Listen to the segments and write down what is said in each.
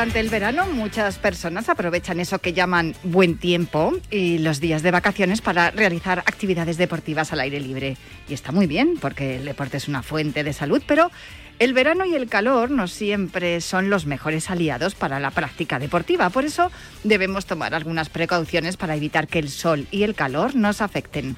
Durante el verano muchas personas aprovechan eso que llaman buen tiempo y los días de vacaciones para realizar actividades deportivas al aire libre. Y está muy bien porque el deporte es una fuente de salud, pero el verano y el calor no siempre son los mejores aliados para la práctica deportiva, por eso debemos tomar algunas precauciones para evitar que el sol y el calor nos afecten.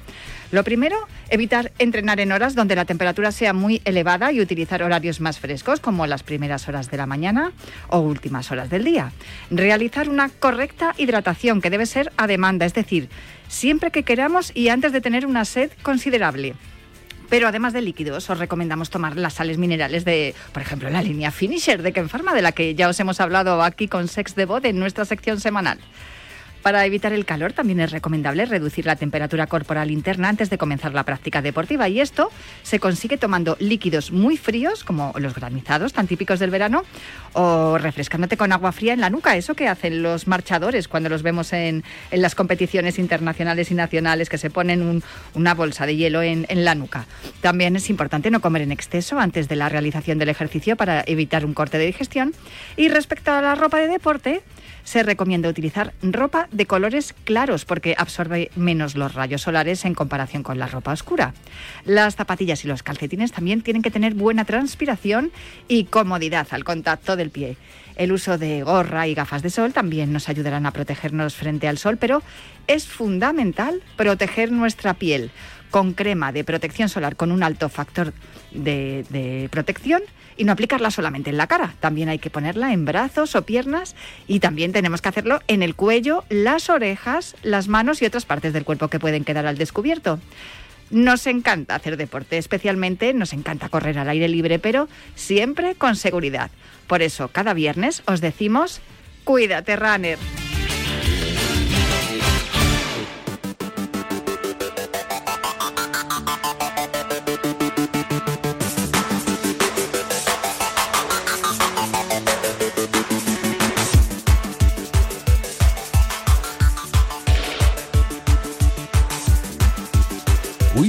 Lo primero, evitar entrenar en horas donde la temperatura sea muy elevada y utilizar horarios más frescos, como las primeras horas de la mañana o últimas horas del día. Realizar una correcta hidratación, que debe ser a demanda, es decir, siempre que queramos y antes de tener una sed considerable. Pero además de líquidos, os recomendamos tomar las sales minerales de, por ejemplo, la línea Finisher de Ken Pharma, de la que ya os hemos hablado aquí con Sex de en nuestra sección semanal. Para evitar el calor también es recomendable reducir la temperatura corporal interna antes de comenzar la práctica deportiva y esto se consigue tomando líquidos muy fríos como los granizados tan típicos del verano o refrescándote con agua fría en la nuca, eso que hacen los marchadores cuando los vemos en, las competiciones internacionales y nacionales que se ponen una bolsa de hielo en, en la nuca. También es importante no comer en exceso antes de la realización del ejercicio para evitar un corte de digestión y respecto a la ropa de deporte, se recomienda utilizar ropa de colores claros porque absorbe menos los rayos solares en comparación con la ropa oscura. Las zapatillas y los calcetines también tienen que tener buena transpiración y comodidad al contacto del pie. El uso de gorra y gafas de sol también nos ayudarán a protegernos frente al sol, pero es fundamental proteger nuestra piel con crema de protección solar con un alto factor de, protección y no aplicarla solamente en la cara, también hay que ponerla en brazos o piernas y también tenemos que hacerlo en el cuello, las orejas, las manos y otras partes del cuerpo que pueden quedar al descubierto. Nos encanta hacer deporte, especialmente nos encanta correr al aire libre, pero siempre con seguridad. Por eso, cada viernes os decimos, cuídate, runner.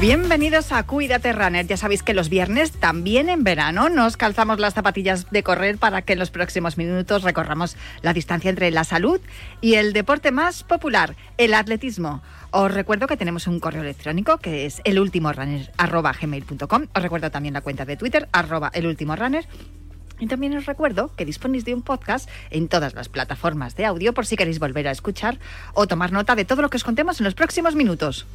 Bienvenidos a Cuídate Runner. Ya sabéis que los viernes, también en verano, nos calzamos las zapatillas de correr para que en los próximos minutos recorramos la distancia entre la salud y el deporte más popular, el atletismo. Os recuerdo que tenemos un correo electrónico que es elultimorunner.gmail.com. Os recuerdo también la cuenta de Twitter, arroba elultimorunner. Y también os recuerdo que disponéis de un podcast en todas las plataformas de audio por si queréis volver a escuchar o tomar nota de todo lo que os contemos en los próximos minutos.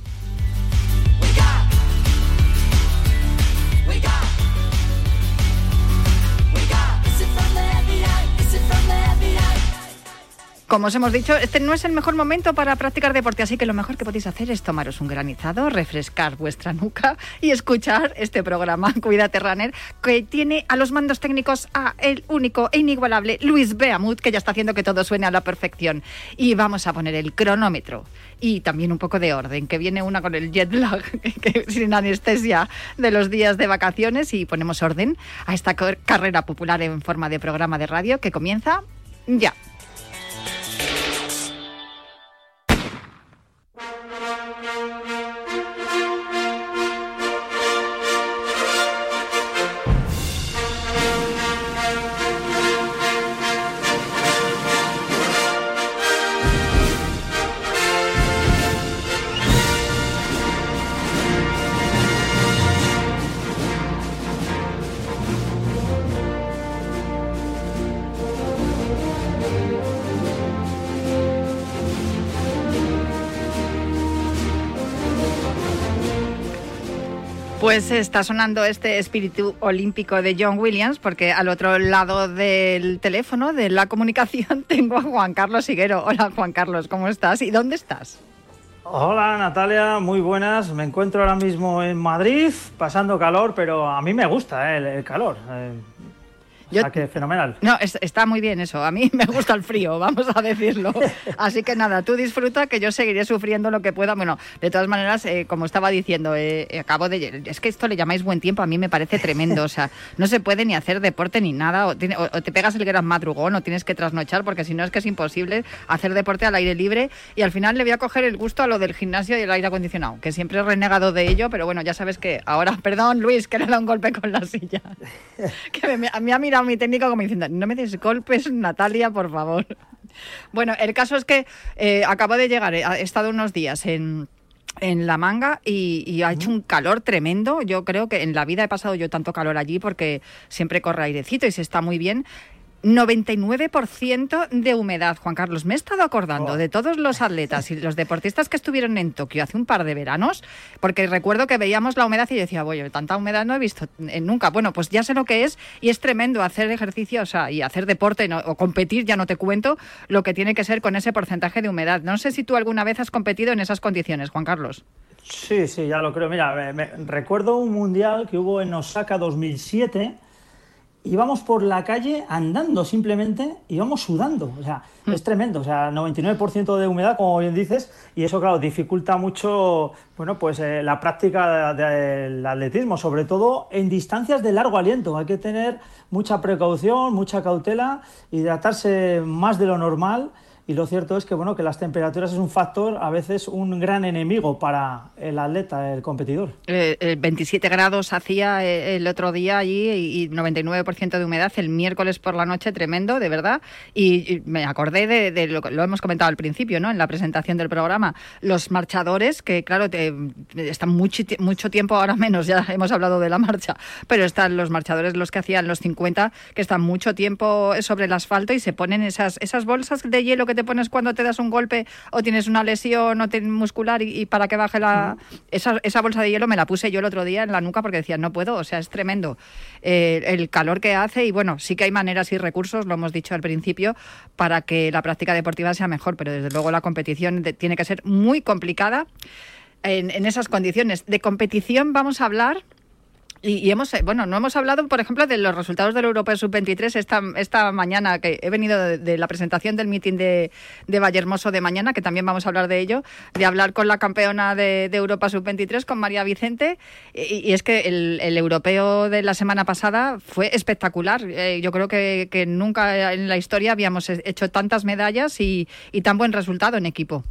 Como os hemos dicho, este no es el mejor momento para practicar deporte, así que lo mejor que podéis hacer es tomaros un granizado, refrescar vuestra nuca y escuchar este programa, Cuídate Runner, que tiene a los mandos técnicos a el único e inigualable Luis Beamut, que ya está haciendo que todo suene a la perfección. Y vamos a poner el cronómetro y también un poco de orden, que viene una con el jet lag, sin anestesia de los días de vacaciones y ponemos orden a esta carrera popular en forma de programa de radio que comienza ya. Pues está sonando este espíritu olímpico de John Williams, porque al otro lado del teléfono, de la comunicación, tengo a Juan Carlos Higuero. Hola Juan Carlos, ¿cómo estás? ¿Y dónde estás? Hola Natalia, muy buenas. Me encuentro ahora mismo en Madrid, pasando calor, pero a mí me gusta eh, el, calor. Eh. O sea que fenomenal. No, está muy bien eso. A mí me gusta el frío, vamos a decirlo. Así que nada, tú disfruta que yo seguiré sufriendo lo que pueda. Bueno, de todas maneras, eh, como estaba diciendo, eh, eh, acabo de. Es que esto le llamáis buen tiempo, a mí me parece tremendo. O sea, no se puede ni hacer deporte ni nada. O, te pegas el gran madrugón o tienes que trasnochar, porque si no es que es imposible hacer deporte al aire libre. Y al final le voy a coger el gusto a lo del gimnasio y el aire acondicionado, que siempre he renegado de ello, pero bueno, ya sabes que ahora, perdón, Luis, que le da un golpe con la silla. que me, me ha mirado mi técnico como diciendo, no me des golpes, Natalia, por favor. Bueno, el caso es que eh, acabo de llegar, he estado unos días en en la manga y, ha hecho un calor tremendo. Yo creo que en la vida he pasado yo tanto calor allí porque siempre corre airecito y se está muy bien. 99% de humedad, Juan Carlos. Me he estado acordando oh. de todos los atletas y los deportistas que estuvieron en Tokio hace un par de veranos, porque recuerdo que veíamos la humedad y decía, oye, tanta humedad no he visto nunca. Bueno, pues ya sé lo que es y es tremendo hacer ejercicio o sea, y hacer deporte o competir, ya no te cuento lo que tiene que ser con ese porcentaje de humedad. No sé si tú alguna vez has competido en esas condiciones, Juan Carlos. Sí, sí, ya lo creo. Mira, recuerdo un mundial que hubo en Osaka 2007 íbamos por la calle andando simplemente, íbamos sudando. O sea, mm. es tremendo. O sea, 99% de humedad, como bien dices, y eso, claro, dificulta mucho, bueno, pues eh, la práctica del atletismo, sobre todo en distancias de largo aliento. Hay que tener mucha precaución, mucha cautela, hidratarse más de lo normal y lo cierto es que bueno que las temperaturas es un factor a veces un gran enemigo para el atleta el competidor. 27 eh, grados hacía eh, el otro día allí y 99% de humedad el miércoles por la noche tremendo de verdad. Y, me acordé de, lo, lo hemos comentado al principio no en la presentación del programa los marchadores que claro están mucho, mucho tiempo ahora menos ya hemos hablado de la marcha pero están los marchadores los que hacían los 50 que están mucho tiempo sobre el asfalto y se ponen esas esas bolsas de hielo que te pones cuando te das un golpe o tienes una lesión o muscular y, para que baje la... Esa, esa, bolsa de hielo me la puse yo el otro día en la nuca porque decía, no puedo, o sea, es tremendo eh, el calor que hace y bueno, sí que hay maneras y recursos, lo hemos dicho al principio, para que la práctica deportiva sea mejor, pero desde luego la competición tiene que ser muy complicada. En, en, esas condiciones. De competición vamos a hablar y, hemos, eh, bueno, no hemos hablado, por ejemplo, de los resultados del Europeo Sub-23 esta, esta mañana, que he venido de, la presentación del meeting de, de Vallehermoso de mañana, que también vamos a hablar de ello, de hablar con la campeona de, Europa Sub-23, con María Vicente. Y, es que el, europeo de la semana pasada fue espectacular. Eh, yo creo que, que, nunca en la historia habíamos hecho tantas medallas y, y tan buen resultado en equipo.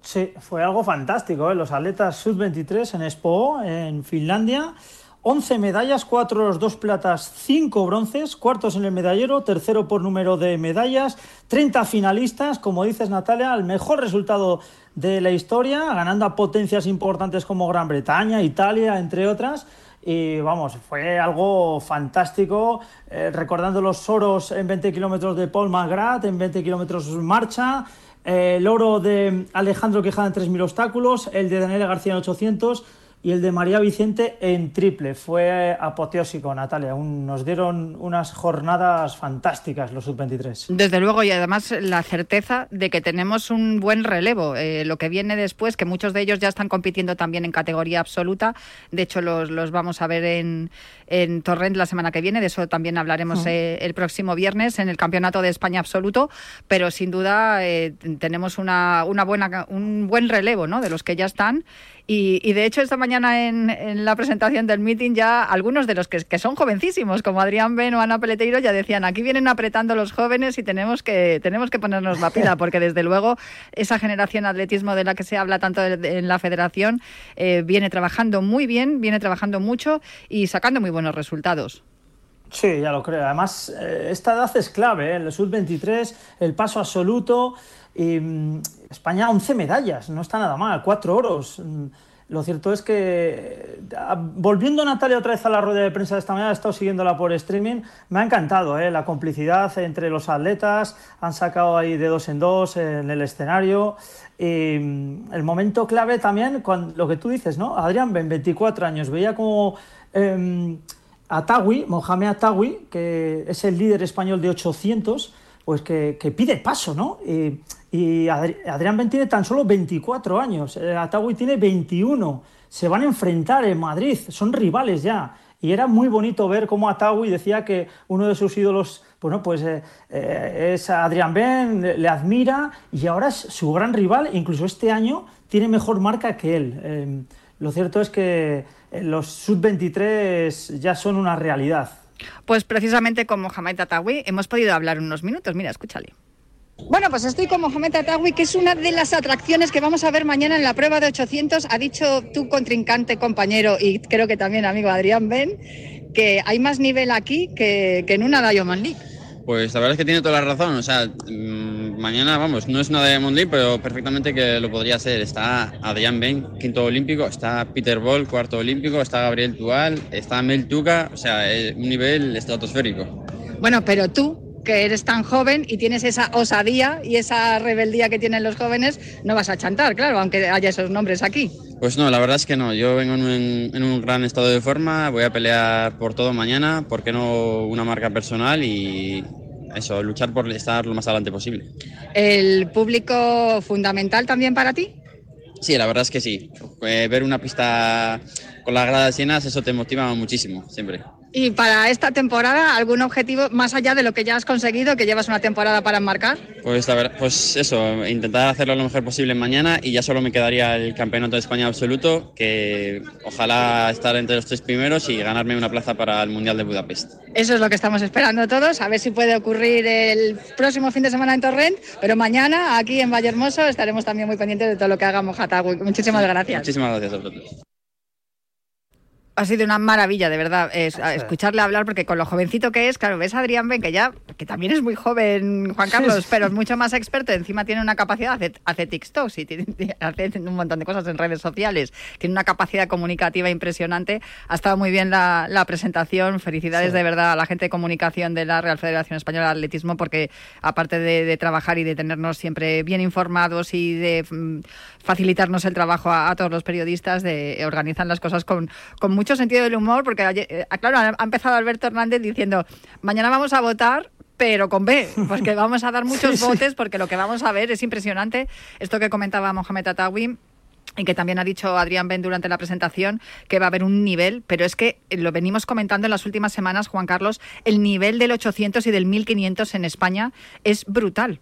Sí, fue algo fantástico. ¿eh? Los atletas Sub-23 en Expo, en Finlandia. 11 medallas, 4 oros, 2 platas, 5 bronces, cuartos en el medallero, tercero por número de medallas, 30 finalistas, como dices Natalia, el mejor resultado de la historia, ganando a potencias importantes como Gran Bretaña, Italia, entre otras. Y vamos, fue algo fantástico, eh, recordando los oros en 20 kilómetros de Paul Magrat, en 20 kilómetros marcha, eh, el oro de Alejandro Quijada en 3.000 obstáculos, el de Daniela García en 800 y el de María Vicente en triple. Fue apoteósico, Natalia. nos dieron unas jornadas fantásticas los sub-23. Desde luego, y además la certeza de que tenemos un buen relevo. Eh, lo que viene después, que muchos de ellos ya están compitiendo también en categoría absoluta. De hecho, los, los vamos a ver en, en Torrent la semana que viene. De eso también hablaremos eh, el próximo viernes en el Campeonato de España absoluto. Pero sin duda eh, tenemos una, una buena, un buen relevo ¿no? de los que ya están y, de hecho, esta mañana en, la presentación del meeting ya algunos de los que, son jovencísimos, como Adrián Ben o Ana Peleteiro, ya decían, aquí vienen apretando los jóvenes y tenemos que, tenemos que ponernos la pila, porque desde luego esa generación de atletismo de la que se habla tanto en la federación eh, viene trabajando muy bien, viene trabajando mucho y sacando muy buenos resultados. Sí, ya lo creo. Además, eh, esta edad es clave, ¿eh? el sub-23, el paso absoluto. Mm, España 11 medallas, no está nada mal, 4 oros. Mm, lo cierto es que, ah, volviendo Natalia otra vez a la rueda de prensa de esta mañana, he estado siguiendo por streaming, me ha encantado ¿eh? la complicidad entre los atletas, han sacado ahí de dos en dos en el escenario. Mm, el momento clave también, con lo que tú dices, ¿no? Adrián, 24 años, veía como eh, Atawi, Mohamed Atawi, que es el líder español de 800, pues que, pide paso, ¿no? Y, Adrián Ben tiene tan solo 24 años, eh, Atawi tiene 21, se van a enfrentar en Madrid, son rivales ya. y era muy bonito ver cómo Atawi decía que uno de sus ídolos bueno, pues eh, eh, es Adrián Ben, le, admira y ahora es su gran rival, incluso este año tiene mejor marca que él. Em, lo cierto es que los sub-23 ya son una realidad. Pues precisamente con Mohamed Atawi hemos podido hablar unos minutos. Mira, escúchale. Bueno, pues estoy con Mohamed Atawi, que es una de las atracciones que vamos a ver mañana en la prueba de 800. Ha dicho tu contrincante, compañero y creo que también amigo Adrián Ben, que hay más nivel aquí que, en una Diamond League. Pues la verdad es que tiene toda la razón. O sea, mm, mañana, vamos, no es una Diamond League, pero perfectamente que lo podría ser. Está Adrián Ben, quinto olímpico, está Peter Ball, cuarto olímpico, está Gabriel Tual, está Mel Tuca, o sea, es un nivel estratosférico. Bueno, pero tú, que eres tan joven y tienes esa osadía y esa rebeldía que tienen los jóvenes, no vas a chantar, claro, aunque haya esos nombres aquí. Pues no, la verdad es que no. Yo vengo en un, gran estado de forma, voy a pelear por todo mañana, ¿por qué no una marca personal y eso, luchar por estar lo más adelante posible. ¿El público fundamental también para ti? Sí, la verdad es que sí. Eh, ver una pista con las gradas llenas, eso te motiva muchísimo, siempre. ¿Y para esta temporada algún objetivo más allá de lo que ya has conseguido, que llevas una temporada para enmarcar? Pues, la pues eso, intentar hacerlo lo mejor posible mañana y ya solo me quedaría el Campeonato de España absoluto, que ojalá estar entre los tres primeros y ganarme una plaza para el Mundial de Budapest. Eso es lo que estamos esperando todos, a ver si puede ocurrir el próximo fin de semana en Torrent, pero mañana aquí en Vallehermoso estaremos también muy pendientes de todo lo que haga Mojatagui. Muchísimas gracias. Muchísimas gracias a vosotros ha sido una maravilla, de verdad, escucharle hablar, porque con lo jovencito que es, claro, ves a Adrián Ben, que ya, que también es muy joven, Juan Carlos, pero es mucho más experto, encima tiene una capacidad, hace, hace TikToks y tiene, hace un montón de cosas en redes sociales, tiene una capacidad comunicativa impresionante. Ha estado muy bien la, presentación, felicidades de verdad a la gente de comunicación de la Real Federación Española de Atletismo, porque aparte de, trabajar y de tenernos siempre bien informados y de mm, facilitarnos el trabajo a, todos los periodistas, de, organizan las cosas con, con mucho sentido del humor, porque, eh, claro, ha empezado Alberto Hernández diciendo, mañana vamos a votar pero con B, porque vamos a dar muchos votos, porque lo que vamos a ver es impresionante. Esto que comentaba Mohamed Atawi, y que también ha dicho Adrián Ben durante la presentación que va a haber un nivel, pero es que lo venimos comentando en las últimas semanas, Juan Carlos, el nivel del 800 y del 1500 en España es brutal.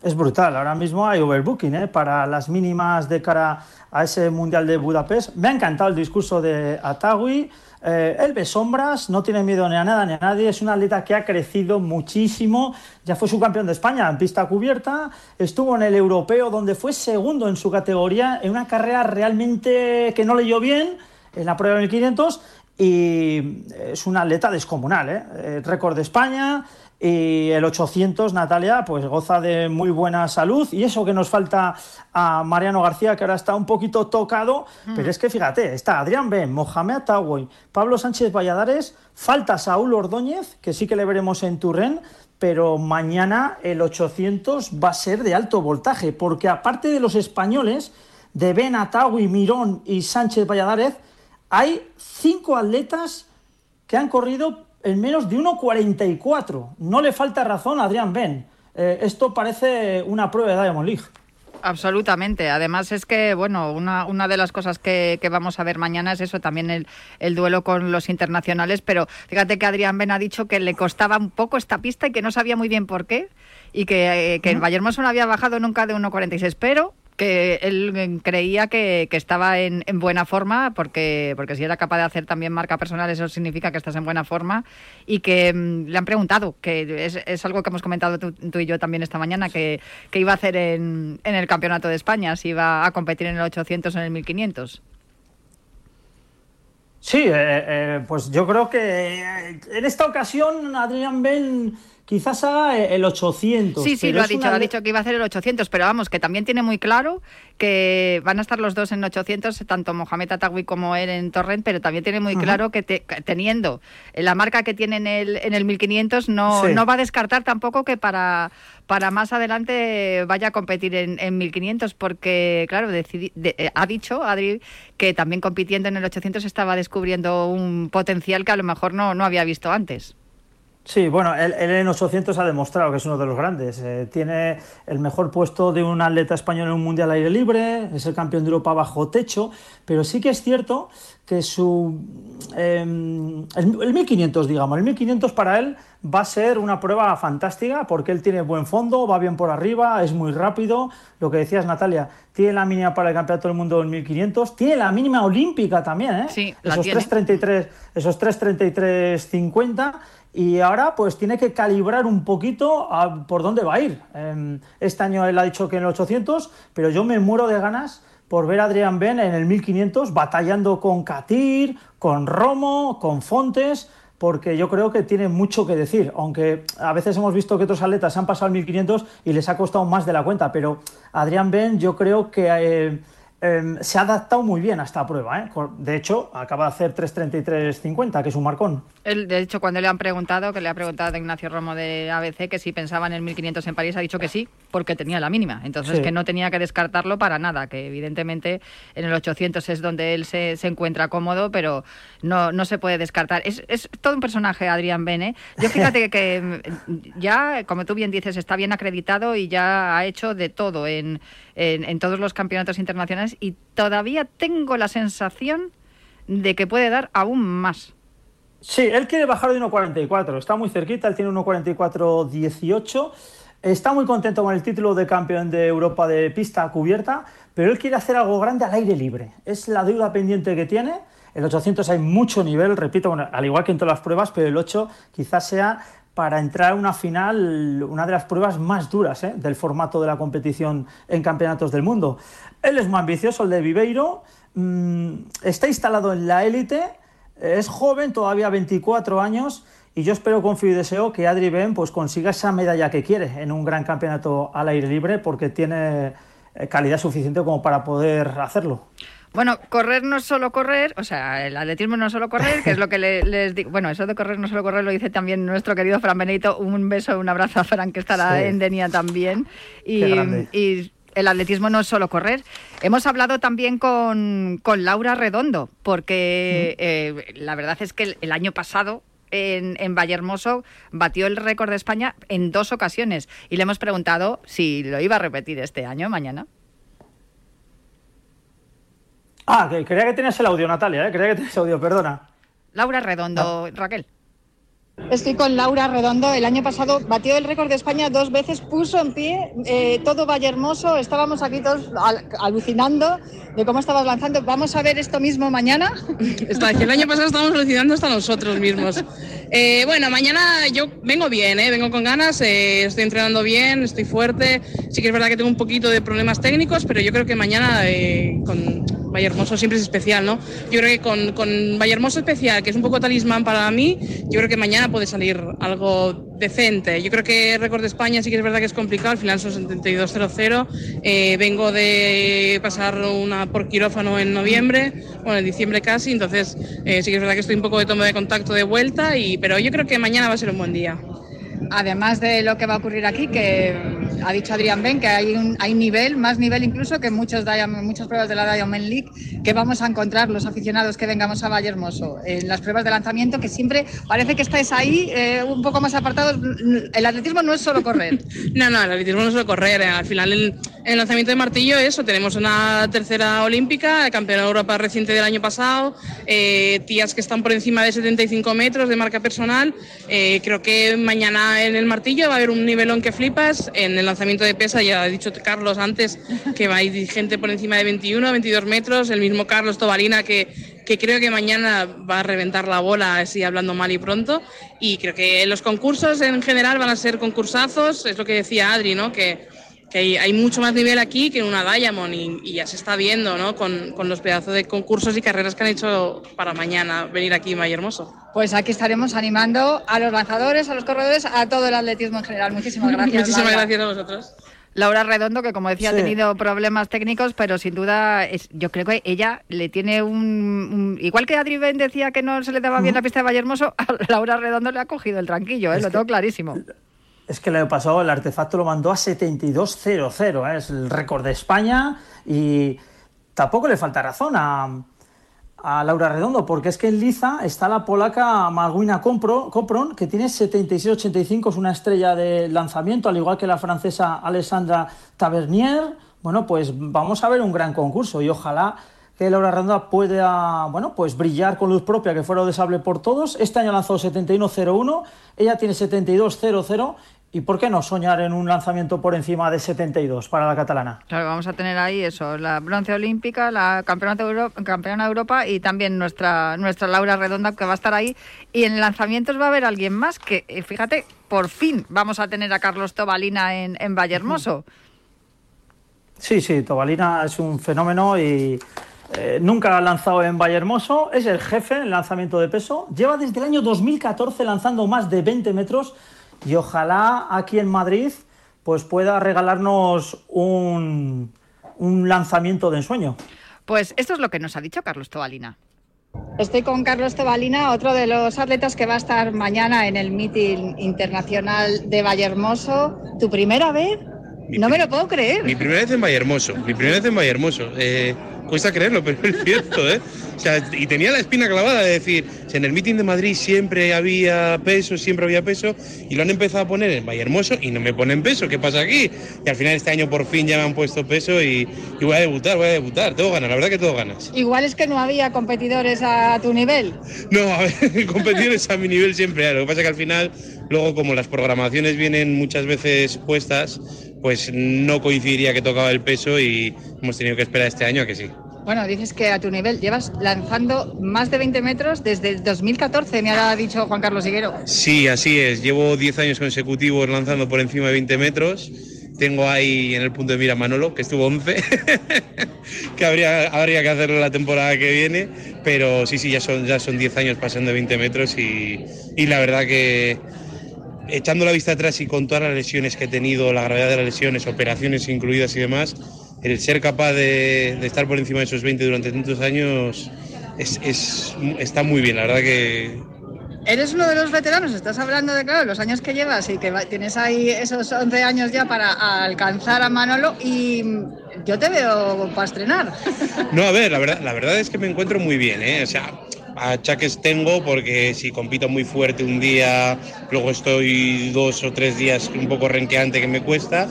Es brutal, ahora mismo hay overbooking ¿eh? para las mínimas de cara a ese Mundial de Budapest. Me ha encantado el discurso de Atagui. Eh, él ve sombras, no tiene miedo ni a nada ni a nadie. Es un atleta que ha crecido muchísimo. Ya fue su campeón de España en pista cubierta. Estuvo en el europeo, donde fue segundo en su categoría, en una carrera realmente que no le dio bien en la prueba de 1500. Y es un atleta descomunal, ¿eh? eh récord de España, y el 800, Natalia, pues goza de muy buena salud. Y eso que nos falta a Mariano García, que ahora está un poquito tocado. Mm. Pero es que fíjate, está Adrián Ben, Mohamed Atawoy, Pablo Sánchez Valladares, falta Saúl Ordóñez, que sí que le veremos en Turren. Pero mañana el 800 va a ser de alto voltaje, porque aparte de los españoles, de Ben Atawi, Mirón y Sánchez Valladares, hay cinco atletas que han corrido en menos de 1.44. No le falta razón a Adrián Ben. Eh, esto parece una prueba de Diamond League. Absolutamente. Además es que, bueno, una, una de las cosas que, vamos a ver mañana es eso, también el, el, duelo con los internacionales, pero fíjate que Adrián Ben ha dicho que le costaba un poco esta pista y que no sabía muy bien por qué y que, eh, que en Vallehermoso no había bajado nunca de 1.46, pero que él creía que, estaba en, buena forma, porque, porque si era capaz de hacer también marca personal, eso significa que estás en buena forma, y que mm, le han preguntado, que es, algo que hemos comentado tú, y yo también esta mañana, que, iba a hacer en, en, el Campeonato de España, si iba a competir en el 800 o en el 1500. Sí, eh, eh, pues yo creo que en esta ocasión Adrián Ben quizás haga el 800. Sí, sí, lo ha dicho, ha dicho que iba a hacer el 800, pero vamos, que también tiene muy claro que van a estar los dos en 800, tanto Mohamed Atagui como él en Torrent, pero también tiene muy claro que teniendo la marca que tiene en el, en el 1500, no, no va a descartar tampoco que para, para más adelante vaya a competir en, en 1500, porque, claro, eh, ha dicho Adri que también compitiendo en el 800 estaba descubriendo un potencial que a lo mejor no, no había visto antes. Sí, bueno, él, en 800 ha demostrado que es uno de los grandes. Eh, tiene el mejor puesto de un atleta español en un mundial aire libre, es el campeón de Europa bajo techo, pero sí que es cierto que su em, el, 1500, digamos, el 1500 para él va a ser una prueba fantástica porque él tiene buen fondo, va bien por arriba, es muy rápido. Lo que decías, Natalia, tiene la mínima para el Campeonato del Mundo en 1500, tiene la mínima olímpica también, ¿eh? Sí, esos 333, esos 333.50 y ahora pues tiene que calibrar un poquito por dónde va a ir. Em, este año él ha dicho que en el 800, pero yo me muero de ganas por ver a Adrián Ben en el 1500 batallando con Katir, con Romo, con Fontes, porque yo creo que tiene mucho que decir, aunque a veces hemos visto que otros atletas han pasado el 1500 y les ha costado más de la cuenta, pero Adrián Ben yo creo que... Eh, Em, se ha adaptado muy bien a esta prueba. ¿eh? De hecho, acaba de hacer 3.33.50, que es un marcón. Él, de hecho, cuando le han preguntado, que le ha preguntado a Ignacio Romo de ABC que si pensaba en el 1.500 en París, ha dicho que sí, porque tenía la mínima. Entonces, que no tenía que descartarlo para nada, que evidentemente en el 800 es donde él se, se encuentra cómodo, pero no, no se puede descartar. Es, es todo un personaje, Adrián Bene. Yo fíjate que ya, como tú bien dices, está bien acreditado y ya ha hecho de todo en en, todos los campeonatos internacionales y todavía tengo la sensación de que puede dar aún más. Sí, él quiere bajar de 1.44, está muy cerquita, él tiene 1.44.18. Está muy contento con el título de campeón de Europa de pista cubierta, pero él quiere hacer algo grande al aire libre. Es la deuda pendiente que tiene. En 800 hay mucho nivel, repito, al igual que en todas las pruebas, pero el 8 quizás sea para entrar a una final, una de las pruebas más duras ¿eh? del formato de la competición en campeonatos del mundo. Él es muy ambicioso, el de Viveiro, mm, está instalado en la élite, es joven, todavía 24 años, y yo espero, confío y deseo que Adri Ben pues, consiga esa medalla que quiere en un gran campeonato al aire libre, porque tiene eh, calidad suficiente como para poder hacerlo. Bueno, correr no es solo correr, o sea, el atletismo no es solo correr, que es lo que les digo. Bueno, eso de correr no es solo correr lo dice también nuestro querido Fran Benito. Un beso, un abrazo a Fran, que estará en Denia también. Y, el atletismo no es solo correr. Hemos hablado también con, Laura Redondo, porque eh, la verdad es que el, año pasado en, en Vallehermoso batió el récord de España en dos ocasiones y le hemos preguntado si lo iba a repetir este año, mañana. Ah, que creía que tenías el audio, Natalia, ¿eh? creía que tenías el audio, perdona. Laura Redondo, ah. Raquel. Estoy con Laura Redondo. El año pasado batió el récord de España dos veces, puso en pie eh, todo Valle Hermoso. Estábamos aquí todos alucinando de cómo estabas lanzando. Vamos a ver esto mismo mañana. el año pasado estábamos alucinando hasta nosotros mismos. Eh, bueno, mañana yo vengo bien, eh, vengo con ganas, estoy entrenando bien, estoy fuerte. Sí que es verdad que tengo un poquito de problemas técnicos, pero yo creo que mañana con Valle Hermoso siempre es especial, ¿no? Yo creo que con, con Valle Hermoso especial, que es un poco talismán para mí, yo creo que mañana puede salir algo decente. Yo creo que récord de España sí que es verdad que es complicado, al final son 72.00. Eh, vengo de pasar una por quirófano en noviembre, bueno, en diciembre casi, entonces eh, sí que es verdad que estoy un poco de toma de contacto de vuelta, pero yo creo que mañana va a ser un buen día. Además de lo que va a ocurrir aquí, que ha dicho Adrián Ben que hay, un, hay nivel, más nivel incluso que muchos muchas pruebas de la Diamond League, que vamos a encontrar los aficionados que vengamos a Valle Hermoso en las pruebas de lanzamiento, que siempre parece que estáis ahí eh, un poco más apartados. El atletismo no es solo correr. no, no, el atletismo no es solo correr. Eh. Al final, en el lanzamiento de martillo, eso, tenemos una tercera olímpica, campeona de Europa reciente del año pasado, eh, tías que están por encima de 75 metros de marca personal. creo que mañana en el martillo va a haber un nivelón que flipas. En el lanzamiento de pesa, ya ha dicho Carlos antes que ir gente por encima de 21, 22 metros, el mismo Carlos Tobalina que, que creo que mañana va a reventar la bola, así hablando mal y pronto. Y creo que los concursos en general van a ser concursazos, es lo que decía Adri, ¿no? Que, que hay, mucho más nivel aquí que en una Diamond y, ya se está viendo, ¿no? Con, con, los pedazos de concursos y carreras que han hecho para mañana venir aquí en Hermoso. Pues aquí estaremos animando a los lanzadores, a los corredores, a todo el atletismo en general. Muchísimas gracias. Muchísimas gracias a vosotros. Laura Redondo, que como decía ha tenido problemas técnicos, pero sin duda es, yo creo que ella le tiene un, igual que Adri Ben decía que no se le daba bien la pista de Valle Hermoso, a Laura Redondo le ha cogido el tranquillo, ¿eh? lo tengo clarísimo. Es que el año pasado el artefacto lo mandó a 72.00, ¿eh? es el récord de España y tampoco le falta razón a, a Laura Redondo, porque es que en Liza está la polaca Maguina Compron, que tiene 76-85, es una estrella de lanzamiento, al igual que la francesa Alessandra Tavernier. Bueno, pues vamos a ver un gran concurso y ojalá que Laura Redonda pueda bueno, pues brillar con luz propia, que fuera sable por todos. Este año lanzó 71.01, ella tiene 72.00 ¿Y por qué no soñar en un lanzamiento por encima de 72 para la catalana? Claro, vamos a tener ahí eso, la bronce olímpica, la campeona de Europa, campeona de Europa y también nuestra, nuestra Laura Redonda que va a estar ahí. Y en lanzamientos va a haber alguien más que, eh, fíjate, por fin vamos a tener a Carlos Tobalina en, en Vallehermoso. Sí, sí, Tobalina es un fenómeno y eh, nunca ha lanzado en Vallehermoso, es el jefe en lanzamiento de peso, lleva desde el año 2014 lanzando más de 20 metros y ojalá aquí en Madrid pues pueda regalarnos un, un lanzamiento de ensueño. Pues esto es lo que nos ha dicho Carlos Tobalina. Estoy con Carlos Tobalina, otro de los atletas que va a estar mañana en el meeting internacional de Vallehermoso. ¿Tu primera vez? no me lo puedo creer. Mi primera vez en Vallehermoso, mi primera vez en Vallehermoso. Eh, cuesta creerlo, pero es cierto, ¿eh? O sea, y tenía la espina clavada de decir, en el meeting de Madrid siempre había peso, siempre había peso, y lo han empezado a poner en Vallehermoso y no me ponen peso, ¿qué pasa aquí? Y al final este año por fin ya me han puesto peso y, voy a debutar, voy a debutar, tengo ganas, la verdad que tengo ganas. Igual es que no había competidores a tu nivel. No, a ver, competidores a mi nivel siempre hay, lo que pasa es que al final, luego como las programaciones vienen muchas veces puestas, pues no coincidiría que tocaba el peso y hemos tenido que esperar este año a que sí. Bueno, dices que a tu nivel llevas lanzando más de 20 metros desde el 2014, me ha dicho Juan Carlos Higuero. Sí, así es. Llevo 10 años consecutivos lanzando por encima de 20 metros. Tengo ahí en el punto de mira Manolo, que estuvo 11, que habría, habría que hacerlo la temporada que viene. Pero sí, sí, ya son, ya son 10 años pasando de 20 metros y, y la verdad que echando la vista atrás y con todas las lesiones que he tenido, la gravedad de las lesiones, operaciones incluidas y demás, el ser capaz de, estar por encima de esos 20 durante tantos años es, está muy bien, la verdad que... Eres uno de los veteranos, estás hablando de claro, los años que llevas y que tienes ahí esos 11 años ya para alcanzar a Manolo y yo te veo para estrenar. No, a ver, la verdad, la verdad es que me encuentro muy bien, ¿eh? O sea, achaques tengo porque si compito muy fuerte un día, luego estoy dos o tres días un poco renqueante que me cuesta,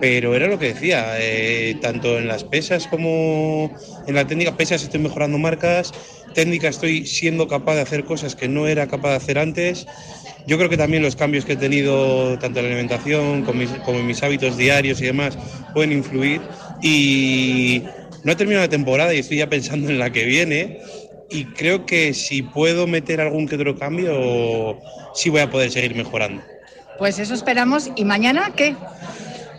pero era lo que decía, eh, tanto en las pesas como en la técnica, pesas estoy mejorando marcas, técnica estoy siendo capaz de hacer cosas que no era capaz de hacer antes. Yo creo que también los cambios que he tenido, tanto en la alimentación como, como en mis hábitos diarios y demás, pueden influir. Y no he terminado la temporada y estoy ya pensando en la que viene y creo que si puedo meter algún que otro cambio, sí voy a poder seguir mejorando. Pues eso esperamos. ¿Y mañana qué?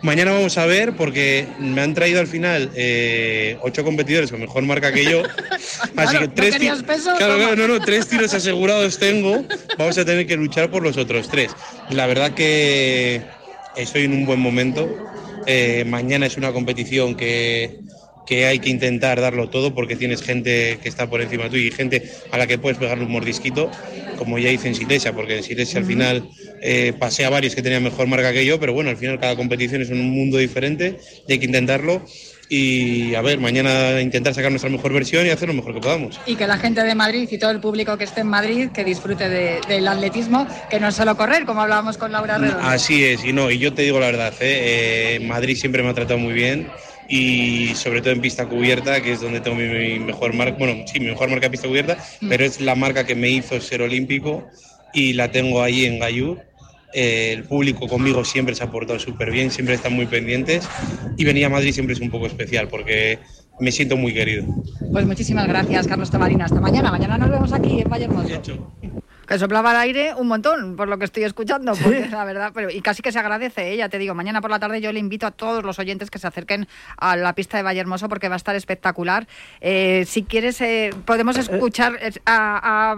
Mañana vamos a ver porque me han traído al final eh, ocho competidores con mejor marca que yo. Así que tres, claro, no, no, tres tiros asegurados tengo. Vamos a tener que luchar por los otros tres. La verdad que estoy en un buen momento. Eh, mañana es una competición que, que hay que intentar darlo todo porque tienes gente que está por encima tuyo y gente a la que puedes pegarle un mordisquito, como ya hice en Silesia, porque en Silesia al final eh, pasé a varios que tenían mejor marca que yo, pero bueno, al final cada competición es un mundo diferente y hay que intentarlo. Y a ver, mañana intentar sacar nuestra mejor versión y hacer lo mejor que podamos. Y que la gente de Madrid y todo el público que esté en Madrid que disfrute del atletismo, que no es solo correr, como hablábamos con Laura Redondo. Así es, y no, y yo te digo la verdad, ¿eh? Eh, Madrid siempre me ha tratado muy bien y sobre todo en pista cubierta, que es donde tengo mi, mejor marca, bueno, sí, mi mejor marca pista cubierta, mm. pero es la marca que me hizo ser olímpico y la tengo ahí en Gayú. Eh, el público conmigo siempre se ha portado súper bien, siempre están muy pendientes y venir a Madrid siempre es un poco especial porque me siento muy querido. Pues muchísimas gracias, Carlos Tamarina. Hasta mañana. Mañana nos vemos aquí en Valle que soplaba el aire un montón, por lo que estoy escuchando, porque la verdad, pero, y casi que se agradece, ella ¿eh? te digo, mañana por la tarde yo le invito a todos los oyentes que se acerquen a la pista de Valle Hermoso porque va a estar espectacular. Eh, si quieres, eh, podemos escuchar a,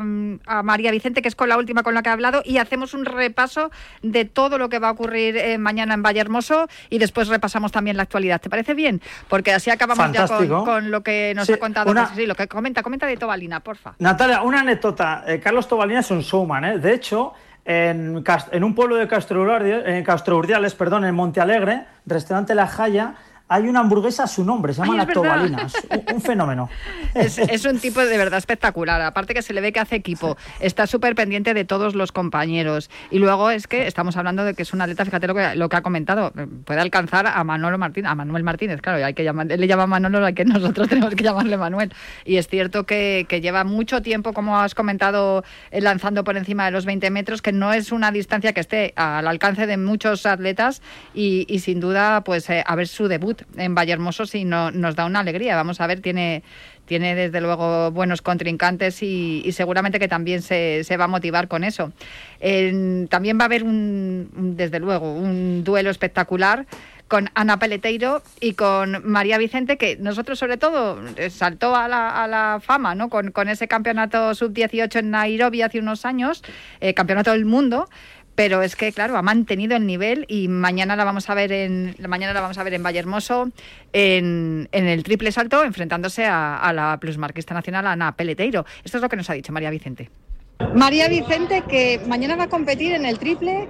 María Vicente, que es con la última con la que he hablado, y hacemos un repaso de todo lo que va a ocurrir mañana en Valle Hermoso y después repasamos también la actualidad. ¿Te parece bien? Porque así acabamos ya con, lo que nos ha contado. Sí, lo que comenta, comenta de Tobalina, porfa. Natalia, una anécdota. Carlos Tobalina es un ¿eh? De hecho, en, un pueblo de Castro, en Castro Urdiales, perdón, en Monte Alegre, restaurante La Jaya, hay una hamburguesa a su nombre, se llama Lactobalina. Un, un, fenómeno. Es, un tipo de verdad espectacular. Aparte que se le ve que hace equipo, está súper pendiente de todos los compañeros. Y luego es que estamos hablando de que es un atleta, fíjate lo que, lo que ha comentado, puede alcanzar a Manolo Martínez, a Manuel Martínez, claro, hay que llamar, él le llama Manolo, hay que nosotros tenemos que llamarle Manuel. Y es cierto que, lleva mucho tiempo, como has comentado, eh, lanzando por encima de los 20 metros, que no es una distancia que esté al alcance de muchos atletas y, sin duda, pues eh, a ver su debut en Vallehermoso sí no, nos da una alegría. Vamos a ver, tiene, tiene desde luego buenos contrincantes y, seguramente que también se, va a motivar con eso. también va a haber un, desde luego, un duelo espectacular con Ana Peleteiro y con María Vicente, que nosotros sobre todo eh, saltó a la, a la fama ¿no? con, con ese campeonato sub-18 en Nairobi hace unos años, eh, campeonato del mundo, pero es que claro ha mantenido el nivel y mañana la vamos a ver en mañana la vamos a ver en Vallehermoso en, en el triple salto enfrentándose a, a la plusmarquista nacional Ana Peleteiro. Esto es lo que nos ha dicho María Vicente. María Vicente que mañana va a competir en el triple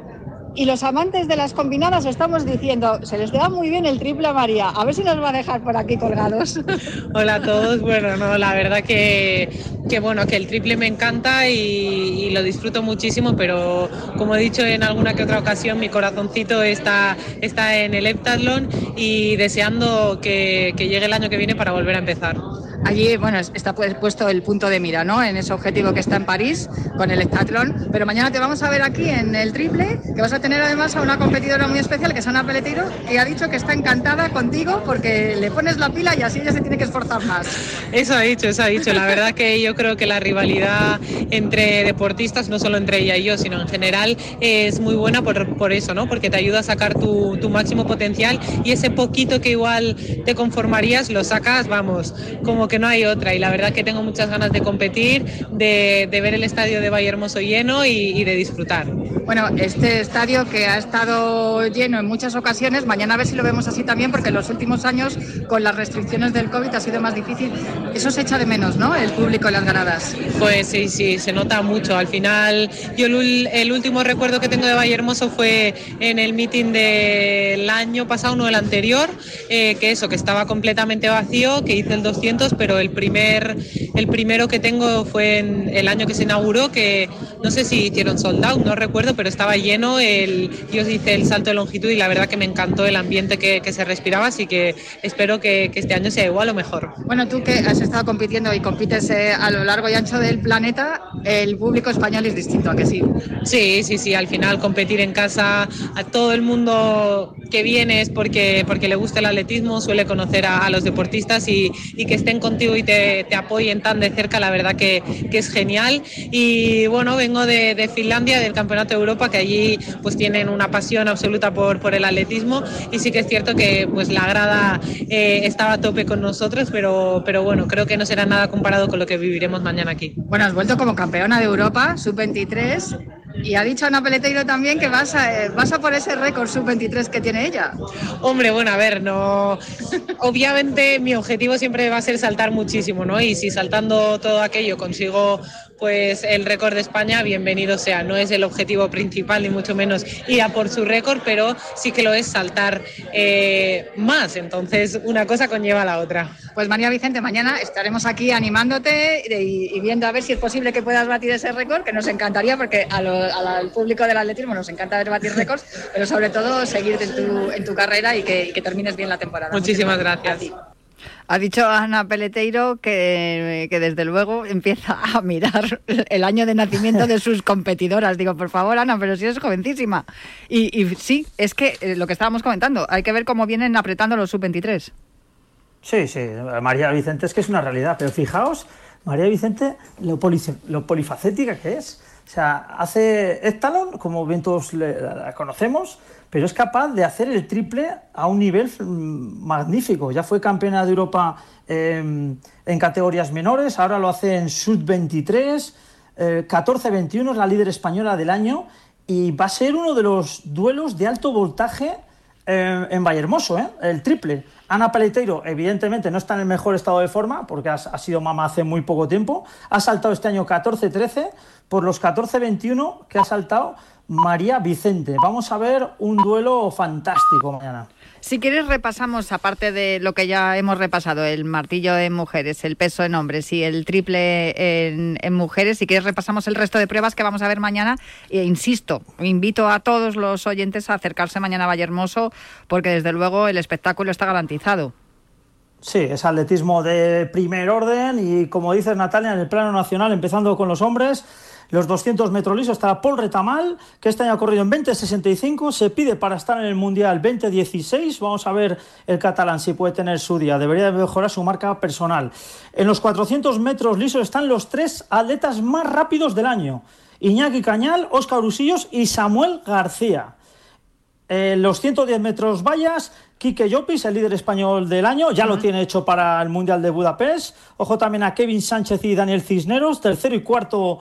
y los amantes de las combinadas estamos diciendo, se les da muy bien el triple a María. A ver si nos va a dejar por aquí colgados. Hola a todos. Bueno, no, la verdad que, que bueno, que el triple me encanta y, lo disfruto muchísimo, pero como he dicho en alguna que otra ocasión, mi corazoncito está, está en el heptatlón y deseando que, que llegue el año que viene para volver a empezar. Allí, bueno, está puesto el punto de mira, ¿no? En ese objetivo que está en París con el heptatlón. Pero mañana te vamos a ver aquí en el triple, que vas a tener además a una competidora muy especial, que es Ana Peletiro, que ha dicho que está encantada contigo porque le pones la pila y así ella se tiene que esforzar más. Eso ha dicho, eso ha dicho. La verdad que yo creo que la rivalidad entre deportistas, no solo entre ella y yo, sino en general, es muy buena por, por eso, ¿no? Porque te ayuda a sacar tu, tu máximo potencial y ese poquito que igual te conformarías, lo sacas, vamos, como que no hay otra y la verdad que tengo muchas ganas de competir, de, ver el estadio de Valle Hermoso lleno y, de disfrutar. Bueno, este estadio que ha estado lleno en muchas ocasiones, mañana a ver si lo vemos así también, porque en los últimos años con las restricciones del COVID ha sido más difícil. Eso se echa de menos, ¿no? El público en las ganadas. Pues sí, sí, se nota mucho. Al final, yo el, último recuerdo que tengo de Valle Hermoso fue en el meeting del año pasado, no el anterior, eh, que eso, que estaba completamente vacío, que hice el 200, pero el, primer, el primero que tengo fue en el año que se inauguró, que no sé si hicieron sold out, no recuerdo, pero estaba lleno. El, yo hice el salto de longitud y la verdad que me encantó el ambiente que, que se respiraba, así que espero que, que, este año sea igual o mejor. Bueno, tú que has estado compitiendo y compites eh, a lo largo y ancho del planeta, el público español es distinto, ¿a que sí? Sí, sí, sí, al final competir en casa, a todo el mundo que viene es porque, porque le gusta el atletismo, suele conocer a, a los deportistas y, y que estén con y te, te, apoyen tan de cerca, la verdad que, que es genial. Y bueno, vengo de, de, Finlandia, del Campeonato de Europa, que allí pues tienen una pasión absoluta por, por el atletismo y sí que es cierto que pues la grada eh, estaba a tope con nosotros, pero, pero bueno, creo que no será nada comparado con lo que viviremos mañana aquí. Bueno, has vuelto como campeona de Europa, sub-23 y ha dicho Ana Peleteiro también que vas a, vas a por ese récord sub-23 que tiene ella. Hombre, bueno, a ver, no. Obviamente mi objetivo siempre va a ser saltar muchísimo, ¿no? Y si saltando todo aquello consigo pues el récord de España, bienvenido sea. No es el objetivo principal, ni mucho menos ir a por su récord, pero sí que lo es saltar eh, más. Entonces, una cosa conlleva a la otra. Pues María Vicente, mañana estaremos aquí animándote y, viendo a ver si es posible que puedas batir ese récord, que nos encantaría, porque al público del atletismo nos encanta ver batir récords, pero sobre todo seguir en tu, en tu carrera y que, que termines bien la temporada. Muchísimas, gracias. Ha dicho Ana Peleteiro que, que, desde luego empieza a mirar el año de nacimiento de sus competidoras. Digo, por favor, Ana, pero si eres jovencísima. Y, sí, es que eh, lo que estábamos comentando, hay que ver cómo vienen apretando los sub-23. Sí, sí, María Vicente es que es una realidad, pero fijaos, María Vicente, lo, lo polifacética que es. O sea, hace Estalon, como bien todos la conocemos, pero es capaz de hacer el triple a un nivel mm, magnífico. Ya fue campeona de Europa em, en categorías menores, ahora lo hace en Sud-23, 14-21 es la líder española del año y va a ser uno de los duelos de alto voltaje en Vallehermoso, ¿eh? el triple. Ana Paleteiro, evidentemente, no está en el mejor estado de forma porque ha, ha sido mamá hace muy poco tiempo. Ha saltado este año 14-13. Por los 14-21 que ha saltado, María Vicente. Vamos a ver un duelo fantástico mañana. Si quieres repasamos, aparte de lo que ya hemos repasado, el martillo en mujeres, el peso en hombres y el triple en, mujeres, si quieres repasamos el resto de pruebas que vamos a ver mañana. E insisto, invito a todos los oyentes a acercarse mañana a Vallehermoso porque desde luego el espectáculo está garantizado. Sí, es atletismo de primer orden y como dices Natalia, en el plano nacional, empezando con los hombres, los 200 metros lisos estará Paul Retamal, que este año ha corrido en 20.65, se pide para estar en el Mundial 2016, vamos a ver el catalán si puede tener su día, debería mejorar su marca personal. En los 400 metros lisos están los tres atletas más rápidos del año, Iñaki Cañal, Óscar Usillos y Samuel García. En los 110 metros vallas, Quique Llopis, el líder español del año, ya lo tiene hecho para el Mundial de Budapest. Ojo también a Kevin Sánchez y Daniel Cisneros, tercero y cuarto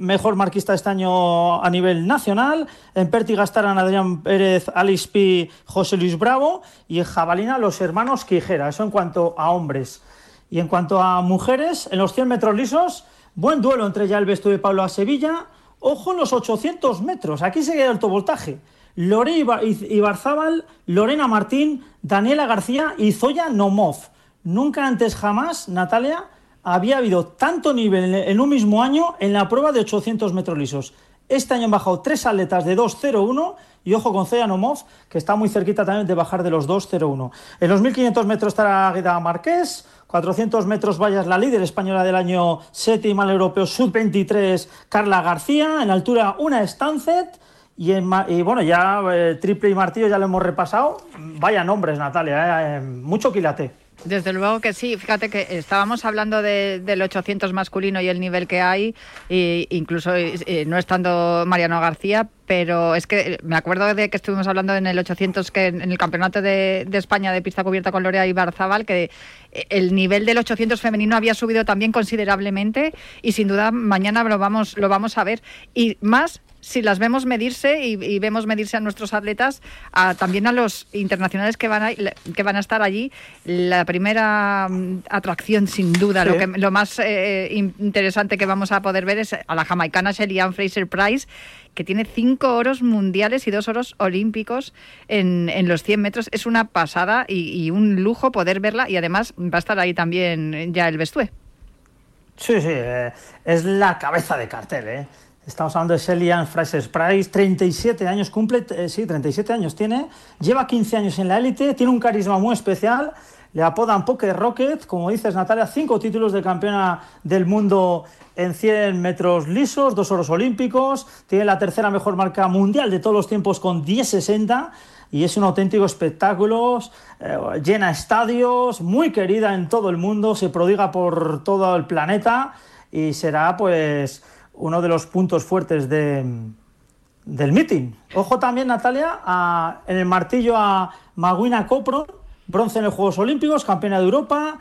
mejor marquista este año a nivel nacional. En Pértiga estarán Adrián Pérez, Alice Pi, José Luis Bravo. Y en Jabalina los hermanos Quijera. Eso en cuanto a hombres. Y en cuanto a mujeres, en los 100 metros lisos, buen duelo entre ya el vestuario Pablo a Sevilla. Ojo en los 800 metros. Aquí sigue el alto voltaje. Lore Ibarzábal, Lorena Martín, Daniela García y Zoya Nomov. Nunca antes jamás, Natalia, había habido tanto nivel en un mismo año en la prueba de 800 metros lisos. Este año han bajado tres atletas de 2.01 y ojo con Zoya Nomov, que está muy cerquita también de bajar de los 2.01. En los 1.500 metros estará Guida Marqués, 400 metros vallas la líder española del año séptima al europeo sub-23 Carla García, en altura una Stancet y, y bueno, ya eh, triple y martillo ya lo hemos repasado. Vaya nombres, Natalia, eh, mucho quilate. Desde luego que sí. Fíjate que estábamos hablando del 800 masculino y el nivel que hay, e incluso no estando Mariano García, pero es que me acuerdo de que estuvimos hablando en el 800, que en el Campeonato de, España de pista cubierta con Lorea y Barzabal, que el nivel del 800 femenino había subido también considerablemente y sin duda mañana lo vamos, lo vamos a ver. Y más si las vemos medirse y, vemos medirse a nuestros atletas, también a los internacionales que van a, que van a estar allí, la primera mm, atracción sin duda, lo, que, lo más eh, interesante que vamos a poder ver es a la jamaicana Shelly Ann Fraser Price, que tiene cinco oros mundiales y dos oros olímpicos en, en los 100 metros. Es una pasada y, un lujo poder verla y además va a estar ahí también ya el Bestue. Sí, sí, eh, es la cabeza de cartel, ¿eh? Estamos hablando de Shelly Ann Fraser Price, 37 años cumple, eh, sí, 37 años tiene, lleva 15 años en la élite, tiene un carisma muy especial, le apodan Poker Rocket, como dices Natalia, cinco títulos de campeona del mundo en 100 metros lisos, dos oros olímpicos, tiene la tercera mejor marca mundial de todos los tiempos con 10.60 y es un auténtico espectáculo, eh, llena estadios, muy querida en todo el mundo, se prodiga por todo el planeta y será pues uno de los puntos fuertes de, del meeting. Ojo también, Natalia, en el martillo a Maguina Copro, bronce en los Juegos Olímpicos, campeona de Europa.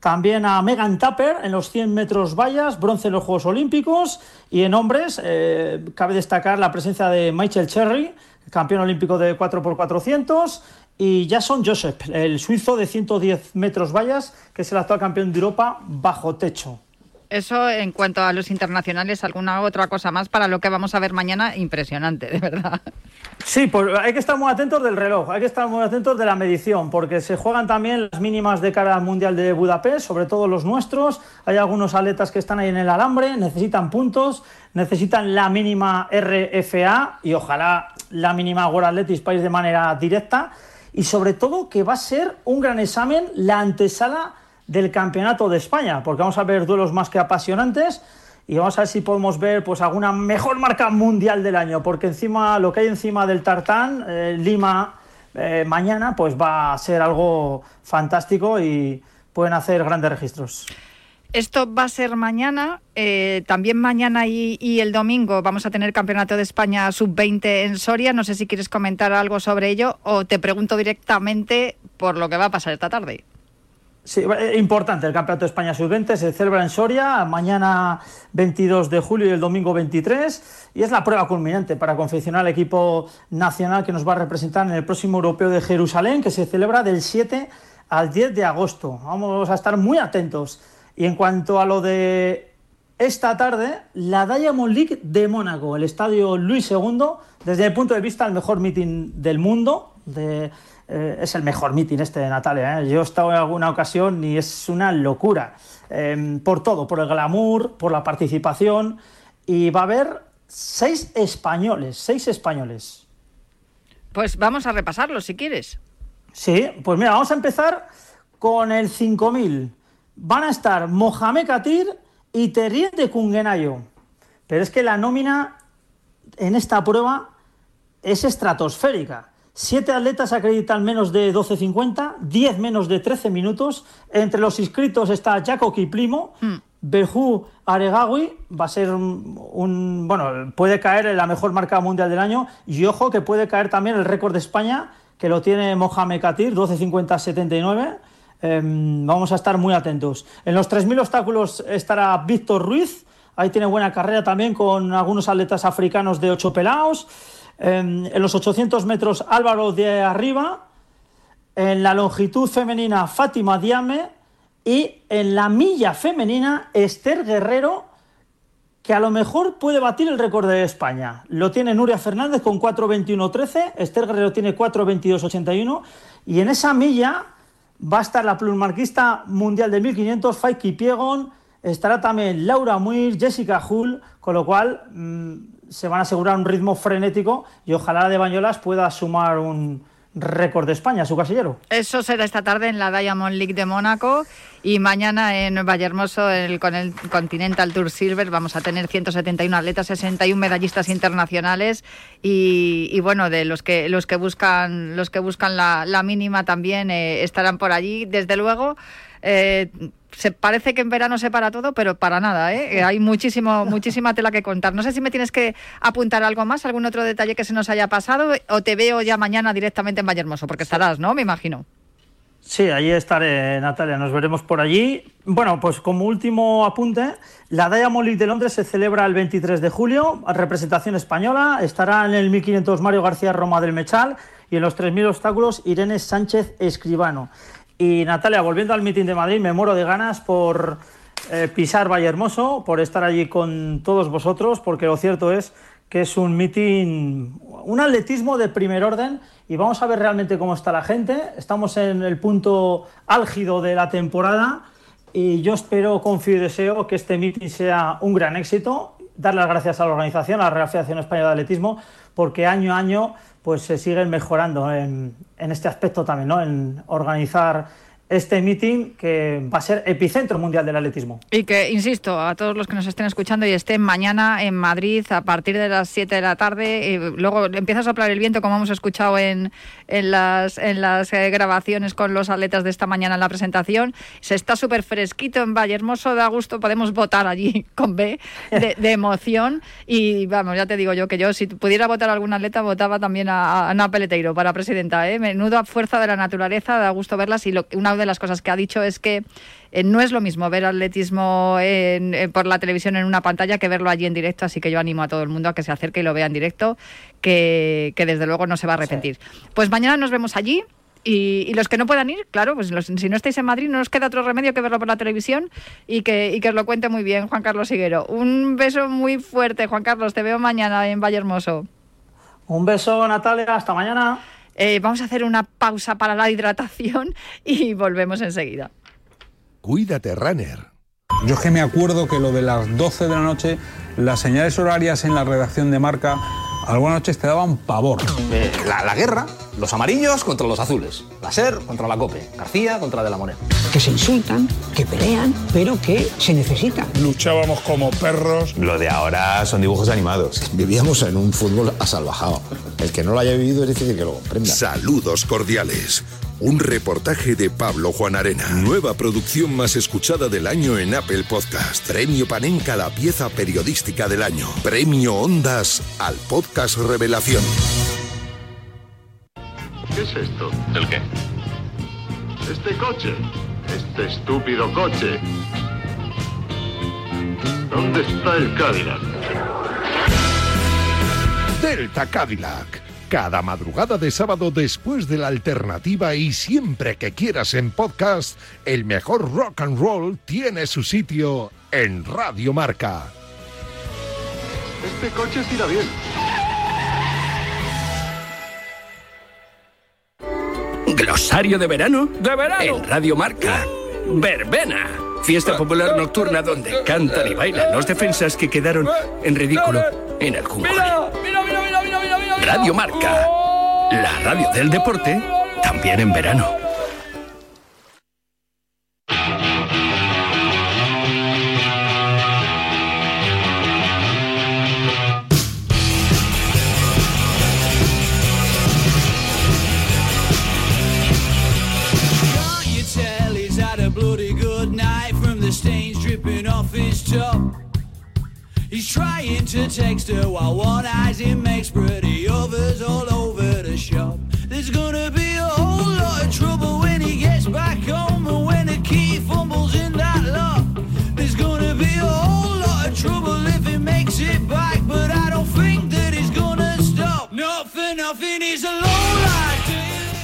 También a Megan Tapper en los 100 metros vallas, bronce en los Juegos Olímpicos. Y en hombres, eh, cabe destacar la presencia de Michael Cherry, campeón olímpico de 4x400. Y Jason Joseph, el suizo de 110 metros vallas, que es el actual campeón de Europa bajo techo. Eso en cuanto a los internacionales, alguna otra cosa más para lo que vamos a ver mañana, impresionante, de verdad. Sí, pues hay que estar muy atentos del reloj, hay que estar muy atentos de la medición, porque se juegan también las mínimas de cara al Mundial de Budapest, sobre todo los nuestros. Hay algunos atletas que están ahí en el alambre, necesitan puntos, necesitan la mínima RFA y ojalá la mínima World Athletics País de manera directa. Y sobre todo que va a ser un gran examen la antesala del Campeonato de España, porque vamos a ver duelos más que apasionantes y vamos a ver si podemos ver pues alguna mejor marca mundial del año, porque encima lo que hay encima del tartán, eh, Lima, eh, mañana, pues va a ser algo fantástico y pueden hacer grandes registros. Esto va a ser mañana, eh, también mañana y, y, el domingo vamos a tener Campeonato de España Sub-20 en Soria. No sé si quieres comentar algo sobre ello o te pregunto directamente por lo que va a pasar esta tarde. Sí, eh, importante el Campeonato de España Sub-20, se celebra en Soria mañana 22 de julio y el domingo 23 y es la prueba culminante para confeccionar el equipo nacional que nos va a representar en el próximo Europeo de Jerusalén que se celebra del 7 al 10 de agosto. Vamos a estar muy atentos. Y en cuanto a lo de esta tarde la Diamond League de Mónaco, el estadio Luis II, desde el punto de vista el mejor meeting del mundo. De, eh, es el mejor meeting este de Natalia. ¿eh? Yo he estado en alguna ocasión y es una locura. Eh, por todo, por el glamour, por la participación. Y va a haber seis españoles, seis españoles. Pues vamos a repasarlo si quieres. Sí, pues mira, vamos a empezar con el 5000. Van a estar Mohamed Katir y Terrier de Kungenayo. Pero es que la nómina en esta prueba es estratosférica. Siete atletas acreditan menos de 12.50, 10 menos de 13 minutos. Entre los inscritos está Jaco Kiplimo, mm. Aregawi, va a ser un, Bueno, puede caer en la mejor marca mundial del año. Y ojo que puede caer también el récord de España, que lo tiene Mohamed Katir, 12.50-79. Em, vamos a estar muy atentos. En los 3.000 obstáculos estará Víctor Ruiz. Ahí tiene buena carrera también con algunos atletas africanos de 8 pelados. En los 800 metros Álvaro de Arriba. En la longitud femenina Fátima Diame. Y en la milla femenina Esther Guerrero, que a lo mejor puede batir el récord de España. Lo tiene Nuria Fernández con 4.21.13. Esther Guerrero tiene 4.22.81. Y en esa milla va a estar la plumarquista mundial de 1500, Faiki Piegon, estará también Laura Muir, Jessica Hull, con lo cual mm, se van a asegurar un ritmo frenético y ojalá de Bañolas pueda sumar un, récord de España, su casillero. Eso será esta tarde en la Diamond League de Mónaco y mañana en Vallehermoso el, con el Continental Tour Silver vamos a tener 171 atletas, 61 medallistas internacionales y, bueno, de los que los que buscan los que buscan la, mínima también eh, estarán por allí. Desde luego. Eh, se parece que en verano se para todo, pero para nada, ¿eh? Hay muchísimo, muchísima tela que contar. No sé si me tienes que apuntar algo más, algún otro detalle que se nos haya pasado, o te veo ya mañana directamente en Vallehermoso, porque estarás, ¿no? Me imagino. Sí, allí estaré, Natalia, nos veremos por allí. Bueno, pues como último apunte, la Diamond League de Londres se celebra el 23 de julio, representación española, estará en el 1500 Mario García Roma del Mechal y en los 3000 obstáculos Irene Sánchez Escribano. Y Natalia, volviendo al mitin de Madrid, me muero de ganas por eh, pisar Valle Hermoso, por estar allí con todos vosotros, porque lo cierto es que es un mitin, un atletismo de primer orden y vamos a ver realmente cómo está la gente. Estamos en el punto álgido de la temporada y yo espero, confío y deseo que este mitin sea un gran éxito. Dar las gracias a la organización, a la Real Federación Española de Atletismo, porque año a año pues se siguen mejorando en, en este aspecto también, ¿no? en organizar este meeting que va a ser epicentro mundial del atletismo. Y que, insisto, a todos los que nos estén escuchando y estén mañana en Madrid a partir de las 7 de la tarde, y luego empieza a soplar el viento como hemos escuchado en, en las, en las eh, grabaciones con los atletas de esta mañana en la presentación. Se está súper fresquito en Valle Hermoso, da gusto, podemos votar allí con B de, emoción. Y vamos, ya te digo yo que yo, si pudiera votar a algún atleta, votaba también a, Ana Peleteiro para presidenta. ¿eh? Menudo fuerza de la naturaleza, da gusto verlas y lo, una de las cosas que ha dicho es que eh, no es lo mismo ver atletismo por la televisión en una pantalla que verlo allí en directo, así que yo animo a todo el mundo a que se acerque y lo vea en directo, que, desde luego no se va a arrepentir. Pues mañana nos vemos allí. Y, los que no puedan ir, claro, pues si no estáis en Madrid, no os queda otro remedio que verlo por la televisión y que, que os lo cuente muy bien Juan Carlos Higuero. Un beso muy fuerte, Juan Carlos. Te veo mañana en Valle Hermoso. Un beso, Natalia. Hasta mañana. Eh, vamos a hacer una pausa para la hidratación y volvemos enseguida. Cuídate, runner. Yo es que me acuerdo que lo de las 12 de la noche, las señales horarias en la redacción de marca algunas noches te daban pavor. Eh, la, guerra, los amarillos contra los azules, la SER contra la COPE, García contra De la Moneda. Que se insultan, que pelean, pero que se necesitan. Luchábamos como perros. Lo de ahora son dibujos animados. Vivíamos en un fútbol asalvajado. El que no lo haya vivido es difícil que lo comprenda. Saludos cordiales. Un reportaje de Pablo Juan Arena. Nueva producción más escuchada del año en Apple Podcast. Premio Panenka la pieza periodística del año. Premio Ondas al podcast Revelación. ¿Qué es esto? ¿El qué? Este coche. Este estúpido coche. ¿Dónde está el Cadillac? Delta Cadillac cada madrugada de sábado después de la alternativa y siempre que quieras en podcast, el mejor rock and roll tiene su sitio en Radio Marca. Este coche tira bien. Glosario de verano. De verano. En Radio Marca. Verbena. Fiesta popular nocturna donde cantan y bailan los defensas que quedaron en ridículo en algún gol. Radio Marca. La radio del deporte también en verano. He's trying to text her while one eye's him makes pretty others all over the shop. There's gonna be a whole lot of trouble when he gets back home and when the key fumbles in that lock. There's gonna be a whole lot of trouble if he makes it back, but I don't think that he's gonna stop. Not for nothing, he's a lowlife.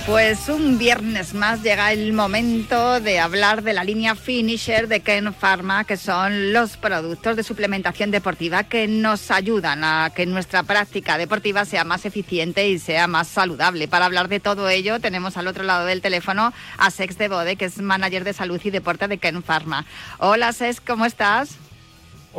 Pues un viernes más llega el momento de hablar de la línea Finisher de Ken Pharma, que son los productos de suplementación deportiva que nos ayudan a que nuestra práctica deportiva sea más eficiente y sea más saludable. Para hablar de todo ello, tenemos al otro lado del teléfono a Sex de Bode, que es manager de salud y deporte de Ken Pharma. Hola Sex, ¿cómo estás?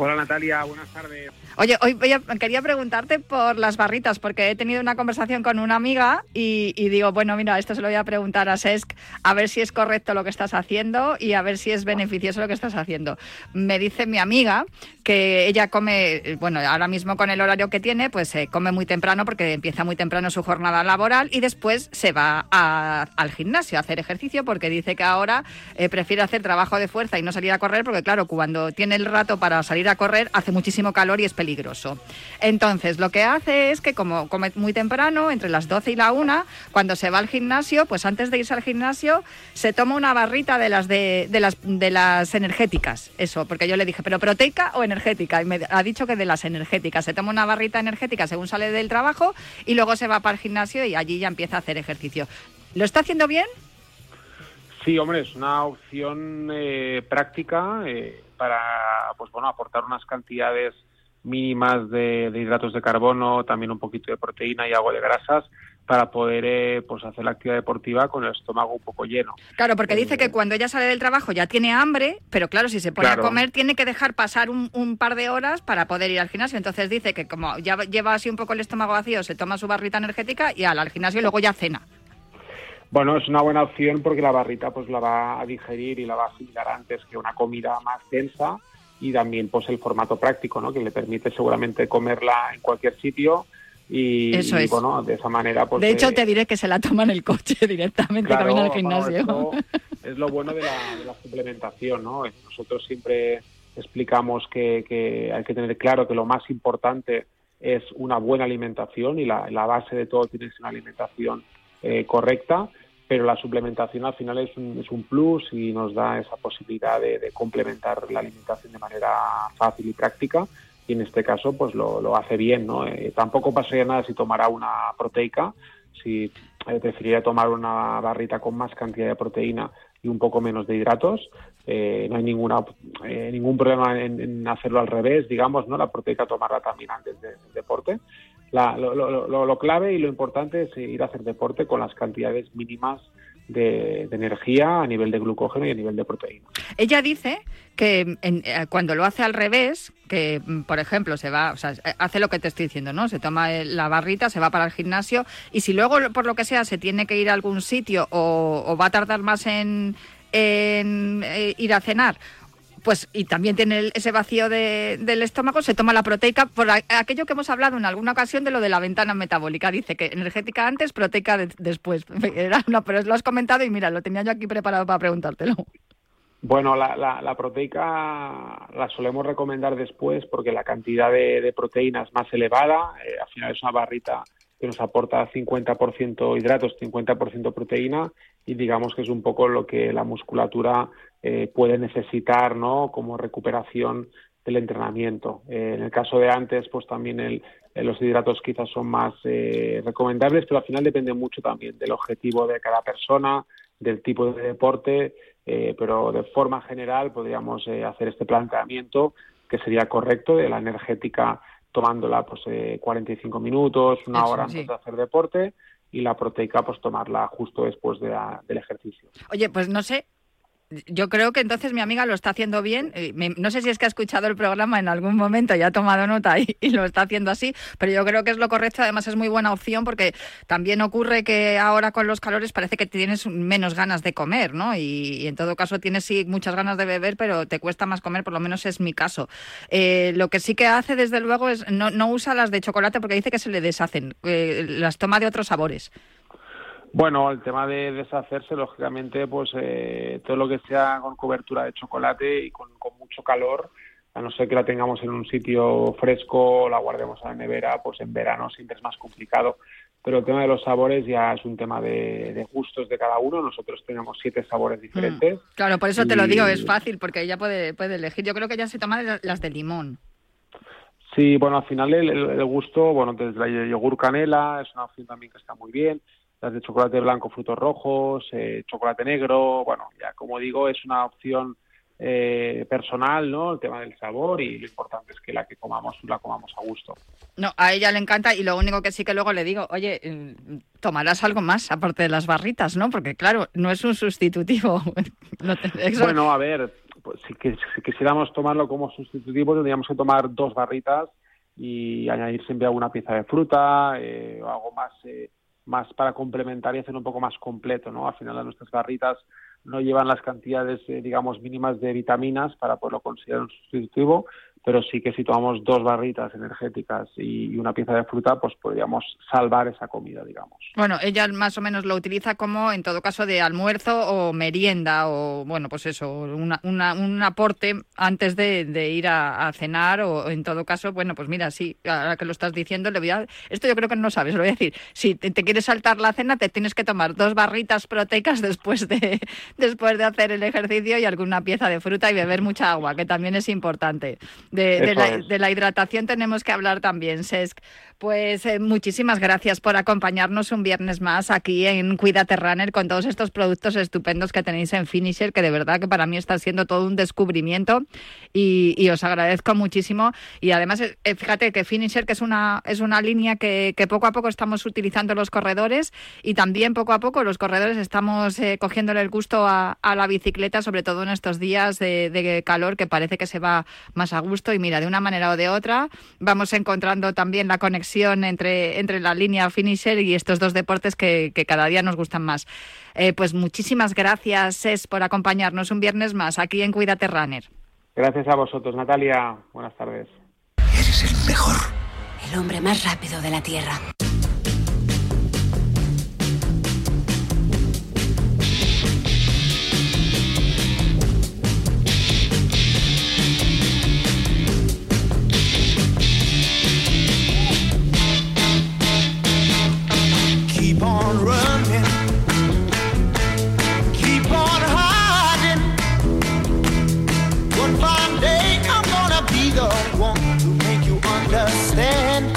Hola Natalia, buenas tardes. Oye, hoy voy a- quería preguntarte por las barritas, porque he tenido una conversación con una amiga y, digo, bueno, mira, esto se lo voy a preguntar a Sesc, a ver si es correcto lo que estás haciendo y a ver si es beneficioso lo que estás haciendo. Me dice mi amiga que ella come, eh, bueno, ahora mismo con el horario que tiene, pues se come muy temprano porque empieza muy temprano su jornada laboral y después se va al gimnasio a hacer ejercicio porque dice que ahora eh, prefiere hacer trabajo de fuerza y no salir a correr porque, claro, cuando tiene el rato para salir correr hace muchísimo calor y es peligroso. Entonces, lo que hace es que como come muy temprano, entre las 12 y la 1, cuando se va al gimnasio, pues antes de irse al gimnasio se toma una barrita de las de, de las de las energéticas, eso, porque yo le dije, ¿pero proteica o energética? Y me ha dicho que de las energéticas. Se toma una barrita energética según sale del trabajo y luego se va para el gimnasio y allí ya empieza a hacer ejercicio. ¿Lo está haciendo bien? Sí, hombre, es una opción eh, práctica eh, para, pues bueno, aportar unas cantidades mínimas de, de hidratos de carbono, también un poquito de proteína y algo de grasas para poder eh, pues hacer la actividad deportiva con el estómago un poco lleno. Claro, porque dice que cuando ella sale del trabajo ya tiene hambre, pero claro, si se pone Claro. a comer tiene que dejar pasar un, un par de horas para poder ir al gimnasio. Entonces dice que como ya lleva así un poco el estómago vacío, se toma su barrita energética y al, al gimnasio y luego ya cena. Bueno, es una buena opción porque la barrita pues la va a digerir y la va a asimilar antes que una comida más densa y también pues el formato práctico, ¿no? Que le permite seguramente comerla en cualquier sitio y, Eso y, es. bueno, de esa manera pues de hecho, eh, te diré que se la toma en el coche directamente Claro, camino al gimnasio. es lo bueno de la, de la suplementación, ¿no? Nosotros siempre explicamos que, que hay que tener claro que lo más importante es una buena alimentación y la, la base de todo tiene que ser una alimentación eh, correcta, pero la suplementación al final es un, plus y nos da esa posibilidad de, complementar la alimentación de manera fácil y práctica y en este caso pues lo, hace bien, ¿no? Eh, tampoco pasaría nada si tomara una proteica, si eh, preferiría tomar una barrita con más cantidad de proteína y un poco menos de hidratos. No hay ninguna ningún problema en, hacerlo al revés, digamos, ¿no? La proteica tomarla también antes de- del deporte. La- lo, lo- lo- lo clave y lo importante es ir a hacer deporte con las cantidades mínimas de, energía a nivel de glucógeno y a nivel de proteína. Ella dice que en- eh, cuando lo hace al revés, que mm, por ejemplo se va, o sea, eh, hace lo que te estoy diciendo, ¿no? Se toma eh, la barrita, se va para el gimnasio y si luego por lo que sea se tiene que ir a algún sitio o, va a tardar más en, ir a cenar. Pues, y también tiene ese vacío de- del estómago, se toma la proteica por aquello que hemos hablado en alguna ocasión de lo de la ventana metabólica. Dice que energética antes, proteica de- después. Una- pero lo has comentado y mira, lo tenía yo aquí preparado para preguntártelo. Bueno, la, la, la proteica la solemos recomendar después porque la cantidad de, de proteína es más elevada. eh, al final es una barrita que nos aporta 50% hidratos, 50% proteína y digamos que es un poco lo que la musculatura eh, puede necesitar, ¿no? Como recuperación del entrenamiento. Eh, en el caso de antes, pues también el, eh, los hidratos quizás son más eh, recomendables, pero al final depende mucho también del objetivo de cada persona, del tipo de deporte eh, pero de forma general podríamos hacer este planteamiento que sería correcto de la energética tomándola pues eh, 45 minutos, una Eso, hora sí. antes de hacer deporte y la proteica pues tomarla justo después de la- del ejercicio. Oye, pues no sé. Yo creo que entonces mi amiga lo está haciendo bien. Eh, No sé si es que ha escuchado el programa en algún momento y ha tomado nota y, lo está haciendo así, pero yo creo que es lo correcto. Además es muy buena opción porque también ocurre que ahora con los calores parece que tienes menos ganas de comer, ¿no? Y, y en todo caso tienes sí muchas ganas de beber, pero te cuesta más comer, por lo menos es mi caso. Eh, lo que sí que hace desde luego es no, no usa las de chocolate porque dice que se le deshacen. Eh, las toma de otros sabores. Bueno, el tema de deshacerse, lógicamente, pues eh, todo lo que sea con cobertura de chocolate y con, con mucho calor, a no ser que la tengamos en un sitio fresco la guardemos a la nevera, pues en verano siempre es más complicado. Pero el tema de los sabores ya es un tema de, de gustos de cada uno. Nosotros tenemos siete sabores diferentes. Claro, por eso te lo digo, es fácil, porque ella puede, puede elegir. Yo creo que ella se toma de las de limón. Sí, bueno, al final el, el- el gusto, bueno, desde la yogur canela es una opción también que está muy bien. Las de chocolate blanco, frutos rojos, eh, chocolate negro, bueno, ya como digo, es una opción eh, personal, ¿no? El tema del sabor y lo importante es que la que comamos la comamos a gusto. No, a ella le encanta y lo único que sí que luego le digo, oye, eh, tomarás algo más aparte de las barritas, ¿no? Porque claro, no es un sustitutivo. No te- eso- Bueno, a ver, pues si, si quisiéramos tomarlo como sustitutivo tendríamos que tomar dos barritas y añadir siempre alguna pieza de fruta eh, o algo más, eh, más para complementar y hacer un poco más completo, ¿no? Al final nuestras barritas no llevan las cantidades, eh, digamos, mínimas de vitaminas para poderlo considerar un sustitutivo, pero sí que si tomamos dos barritas energéticas y, una pieza de fruta, pues podríamos salvar esa comida, digamos. Bueno, ella más o menos lo utiliza como, en todo caso, de almuerzo o merienda o, bueno, pues eso, una- una- un aporte antes de, ir a, cenar o, en todo caso, bueno, pues mira, sí, ahora que lo estás diciendo, le voy a... Esto yo creo que no sabes, lo voy a decir. Si te, te quieres saltar la cena, te tienes que tomar dos barritas proteicas después de, después de hacer el ejercicio y alguna pieza de fruta y beber mucha agua, que también es importante. De, de la, de la hidratación tenemos que hablar también, Sesc. Pues eh, muchísimas gracias por acompañarnos un viernes más aquí en Cuídate Runner con todos estos productos estupendos que tenéis en Finisher, que de verdad que para mí está siendo todo un descubrimiento y, os agradezco muchísimo. Y además, eh, eh, fíjate que Finisher, que es una, es una línea que, poco a poco estamos utilizando los corredores y también poco a poco los corredores estamos eh, cogiéndole el gusto a, a la bicicleta, sobre todo en estos días de, de calor que parece que se va más a gusto. Y mira, de una manera o de otra, vamos encontrando también la conexión entre, entre la línea Finisher y estos dos deportes que, que cada día nos gustan más. Eh, pues muchísimas gracias, Es, por acompañarnos un viernes más aquí en Cuídate Runner. Gracias a vosotros, Natalia. Buenas tardes. El hombre más rápido de la Tierra. Keep on running. Keep on hiding. One fine day I'm gonna be the one to make you understand.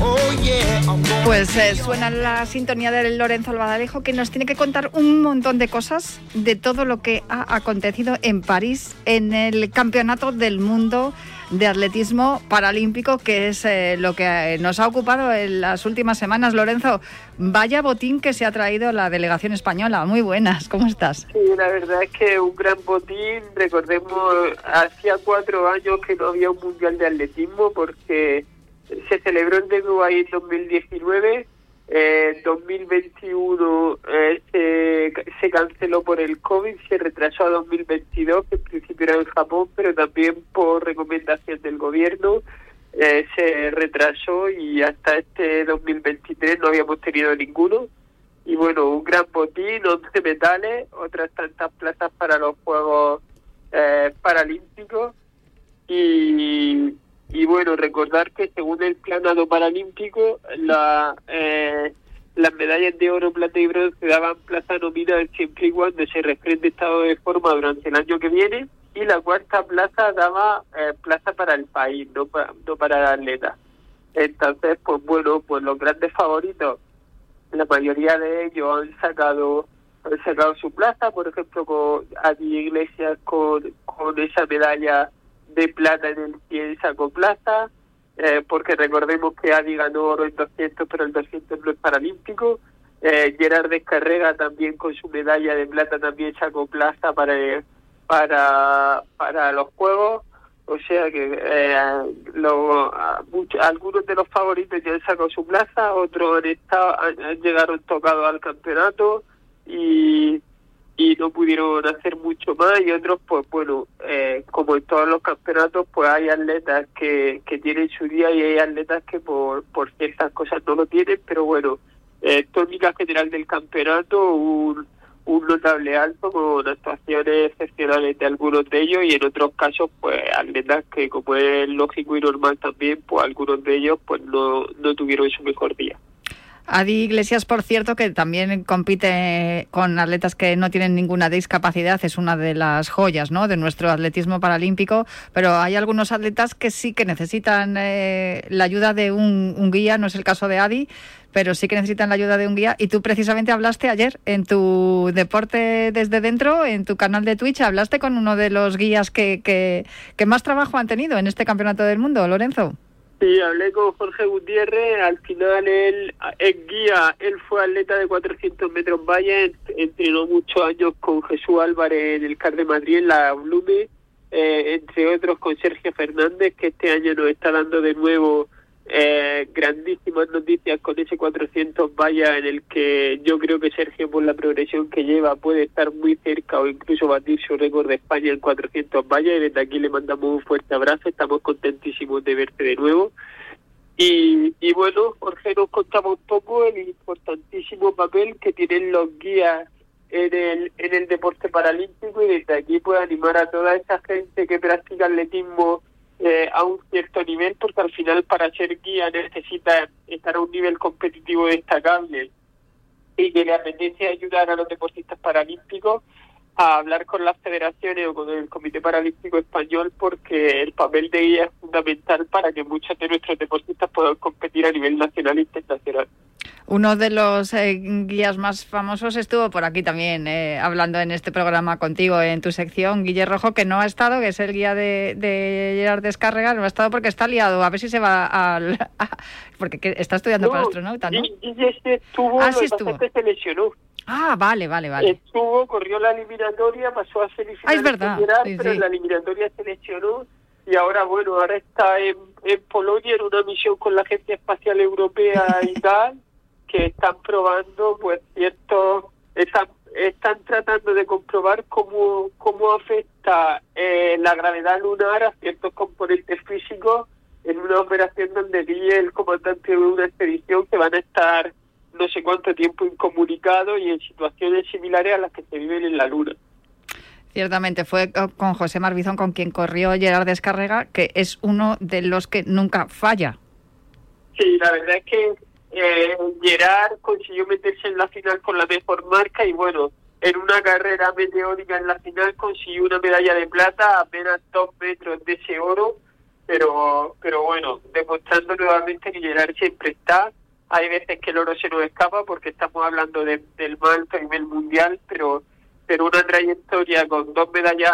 Oh Pues eh, suena la sintonía del Lorenzo Albadalejo que nos tiene que contar un montón de cosas de todo lo que ha acontecido en París en el Campeonato del Mundo de Atletismo Paralímpico, que es eh, lo que eh, nos ha ocupado en las últimas semanas. Lorenzo, vaya botín que se ha traído la delegación española. Muy buenas, ¿cómo estás? Sí, la verdad es que un gran botín. Recordemos, hacía cuatro años que no había un mundial de atletismo porque se celebró en Dubái en 2019. En 2021 eh, se, se canceló por el COVID, se retrasó a 2022, que en principio era en Japón, pero también por recomendación del gobierno eh, se retrasó y hasta este 2023 no habíamos tenido ninguno. Y bueno, un gran botín, 11 metales, otras tantas plazas para los Juegos eh, Paralímpicos. Y, y bueno, recordar que según el planado paralímpico, la, eh, las medallas de oro, plata y bronce daban plaza nominal siempre y cuando se refrende estado de forma durante el año que viene. Y la cuarta plaza daba eh, plaza para el país, no para, no para el atleta. Entonces, pues bueno, pues los grandes favoritos la mayoría de ellos han sacado han sacado su plaza, por ejemplo, con Adi Iglesias con, con esa medalla de plata en el 100 sacó plaza, eh, porque recordemos que Adi ganó oro en 200, pero el 200 no es paralímpico. Eh, Gerard Descarrega también con su medalla de plata también sacó plaza para, para, para los Juegos. O sea que eh, lo, algunos de los favoritos ya han sacado su plaza, otros han, estado, han, han llegado tocados al campeonato y, y no pudieron hacer mucho más y otros pues bueno eh, como en todos los campeonatos pues hay atletas que, que tienen su día y hay atletas que por, por ciertas cosas no lo tienen pero bueno eh, tónica general del campeonato un, un notable alto con actuaciones excepcionales de algunos de ellos y en otros casos pues atletas que como es lógico y normal también pues algunos de ellos pues no, no tuvieron su mejor día Adi Iglesias, por cierto, que también compite con atletas que no tienen ninguna discapacidad, es una de las joyas ¿no? de nuestro atletismo paralímpico, pero hay algunos atletas que sí que necesitan eh, la ayuda de un, guía, no es el caso de Adi, pero sí que necesitan la ayuda de un guía. Y tú precisamente hablaste ayer en tu deporte desde dentro, en tu canal de Twitch, hablaste con uno de los guías que, que, que más trabajo han tenido en este campeonato del mundo, Lorenzo. Sí, hablé con Jorge Gutiérrez, al final él es guía, él fue atleta de 400 metros valla, ent- entrenó muchos años con Jesús Álvarez en el CAR de Madrid, en la Blume, eh, entre otros con Sergio Fernández, que este año nos está dando de nuevo eh, grandísimas noticias con ese 400 valla en el que yo creo que Sergio por la progresión que lleva puede estar muy cerca o incluso batir su récord de España en 400 valla. Y desde aquí le mandamos un fuerte abrazo, estamos contentísimos de verte de nuevo. Y, y bueno, Jorge nos contaba un poco el importantísimo papel que tienen los guías en el, en el deporte paralímpico y desde aquí puedo animar a toda esa gente que practica atletismo eh, a un cierto nivel porque al final para ser guía necesita estar a un nivel competitivo destacable y que le apetece ayudar a los deportistas paralímpicos a hablar con las federaciones o con el Comité Paralímpico Español porque el papel de guía es fundamental para que muchos de nuestros deportistas puedan competir a nivel nacional e internacional. Uno de los eh, guías más famosos estuvo por aquí también, eh, hablando en este programa contigo, en tu sección, Guille Rojo, que no ha estado, que es el guía de, de Gerard Descarrega, no ha estado porque está liado, a ver si se va al... porque que- está estudiando para astronauta, ¿no? Ese estuvo, Ah, sí estuvo. que se lesionó. Ah, vale, vale, vale. Estuvo, corrió la eliminatoria, pasó a semifinales Ah, es verdad, Gerard, sí, pero sí. la eliminatoria se lesionó y ahora, bueno, ahora está en, en Polonia en una misión con la Agencia Espacial Europea y tal, que están probando, pues, ciertos, están, están tratando de comprobar cómo, cómo afecta eh, la gravedad lunar a ciertos componentes físicos en una operación donde Guille, el comandante de una expedición, que van a estar no sé cuánto tiempo incomunicados y en situaciones similares a las que se viven en la Luna. Ciertamente fue co- con José Marbizón con quien corrió Gerard Descarrega, que es uno de los que nunca falla. Sí, la verdad es que eh, Gerard consiguió meterse en la final con la mejor marca y bueno, en una carrera meteórica en la final consiguió una medalla de plata a apenas dos metros de ese oro, pero, pero bueno, demostrando nuevamente que Gerard siempre está. Hay veces que el oro se nos escapa porque estamos hablando de- del más alto nivel mundial, pero pero una trayectoria con dos medallas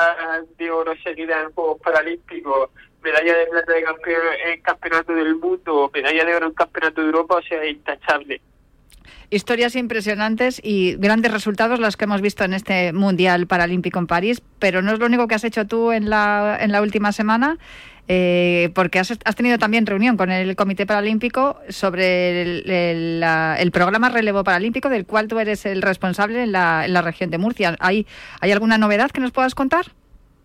de oro seguidas en Juegos Paralímpicos, medalla de plata de campeón, en Campeonato del Mundo, medalla de oro en Campeonato de Europa, o sea, intachable. Historias impresionantes y grandes resultados los que hemos visto en este Mundial Paralímpico en París, pero no es lo único que has hecho tú en la, en la última semana, eh, porque has, has tenido también reunión con el Comité Paralímpico sobre el, el- programa Relevo Paralímpico, del cual tú eres el responsable en la, en la región de Murcia. ¿Hay, ¿Hay alguna novedad que nos puedas contar?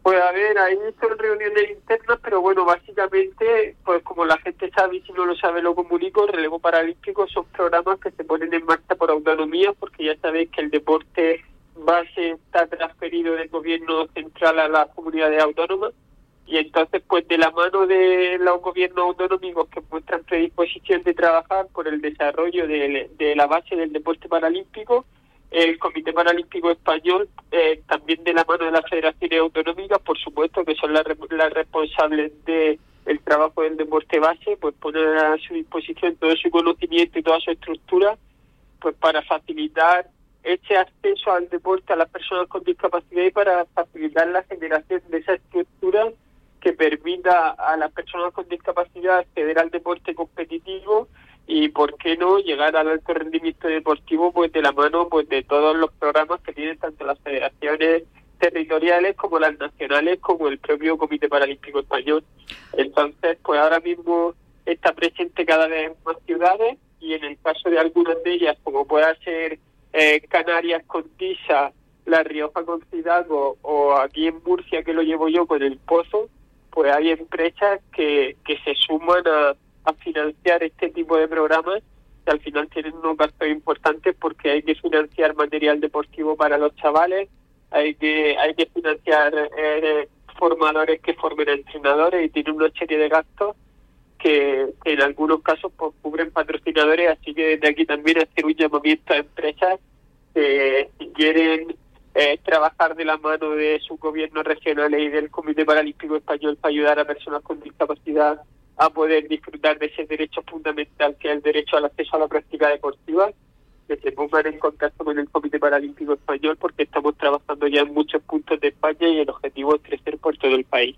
A ver, ahí son reuniones internas, pero bueno, básicamente, pues como la gente sabe y si no lo sabe lo comunico, el relevo paralímpico son programas que se ponen en marcha por autonomía, porque ya sabéis que el deporte base está transferido del gobierno central a las comunidades autónomas y entonces pues de la mano de los gobiernos autonómicos que muestran predisposición de trabajar por el desarrollo de, de la base del deporte paralímpico, el Comité Paralímpico Español, eh, también de la mano de las federaciones autonómicas, por supuesto, que son las, las responsables de el trabajo del deporte base, pues poner a su disposición todo su conocimiento y toda su estructura, pues para facilitar ese acceso al deporte a las personas con discapacidad y para facilitar la generación de esa estructura que permita a las personas con discapacidad acceder al deporte competitivo y por qué no llegar al alto rendimiento deportivo pues de la mano pues de todos los programas que tienen tanto las federaciones territoriales como las nacionales como el propio Comité Paralímpico Español. Entonces, pues ahora mismo está presente cada vez más ciudades y en el caso de algunas de ellas, como pueda ser eh, Canarias con Tisa, La Rioja con Cidago o aquí en Murcia que lo llevo yo con el Pozo, pues hay empresas que, que se suman a, a financiar este tipo de programas que al final tienen unos gastos importantes porque hay que financiar material deportivo para los chavales, hay que hay que financiar eh, formadores que formen entrenadores y tienen una serie de gastos que, en algunos casos pues, cubren patrocinadores, así que desde aquí también hacer un llamamiento a empresas que quieren eh, trabajar de la mano de sus gobiernos regionales y del Comité Paralímpico Español para ayudar a personas con discapacidad a poder disfrutar de ese derecho fundamental que es el derecho al acceso a la práctica deportiva, que se pongan en contacto con el Comité Paralímpico Español porque estamos trabajando ya en muchos puntos de España y el objetivo es crecer por todo el país.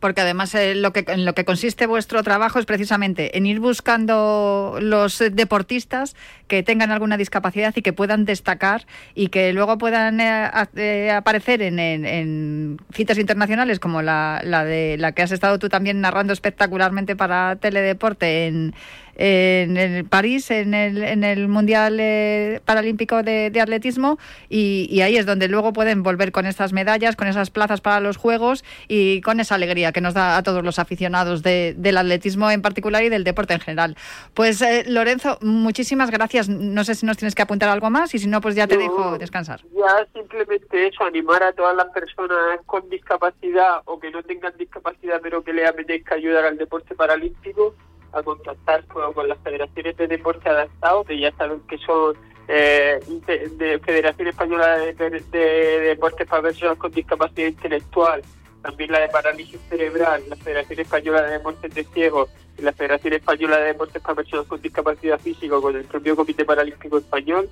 Porque además eh, lo que, en lo que consiste vuestro trabajo es precisamente en ir buscando los eh, deportistas que tengan alguna discapacidad y que puedan destacar y que luego puedan eh, eh, aparecer en, en- citas internacionales como la, la de la que has estado tú también narrando espectacularmente para Teledeporte en, en, el París, en el, en el Mundial eh, Paralímpico de, de Atletismo y, y ahí es donde luego pueden volver con estas medallas, con esas plazas para los Juegos y con esa alegría que nos da a todos los aficionados de- del atletismo en particular y del deporte en general. Pues eh, Lorenzo, muchísimas gracias. No sé si nos tienes que apuntar algo más y si no, pues ya te No. dejo descansar. Ya simplemente eso, animar a todas las personas con discapacidad o que no tengan discapacidad pero que les apetezca ayudar al deporte paralímpico a contactar con, con las federaciones de deporte adaptado, que ya saben que son eh, de, de Federación Española de, de- de Deportes para Personas con Discapacidad Intelectual, también la de Parálisis Cerebral, la Federación Española de Deportes de Ciegos la Federación Española de Deportes para Personas con Discapacidad Física con el propio Comité Paralímpico Español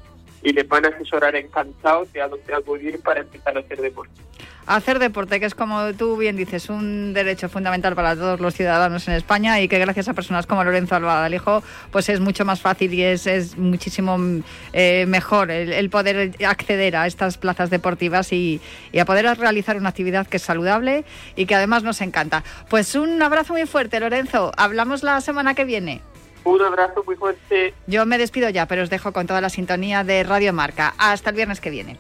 y les van a asesorar encantados de a dónde acudir para empezar a hacer deporte. Hacer deporte, que es como tú bien dices, un derecho fundamental para todos los ciudadanos en España y que gracias a personas como Lorenzo Albadalejo, pues es mucho más fácil y es, es muchísimo eh, mejor el, el poder acceder a estas plazas deportivas y, y a poder realizar una actividad que es saludable y que además nos encanta. Pues un abrazo muy fuerte, Lorenzo. Hablamos la semana que viene. Un abrazo muy fuerte. Yo me despido ya, pero os dejo con toda la sintonía de Radio Marca. Hasta el viernes que viene.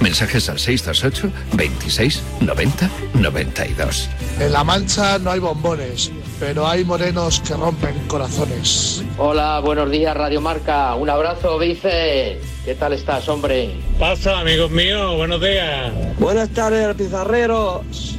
Mensajes al 628 26 90 92. En La Mancha no hay bombones, pero hay morenos que rompen corazones. Hola, buenos días, Radio Marca. Un abrazo, Vice. ¿Qué tal estás, hombre? Pasa, amigos míos, buenos días. Buenas tardes, pizarreros.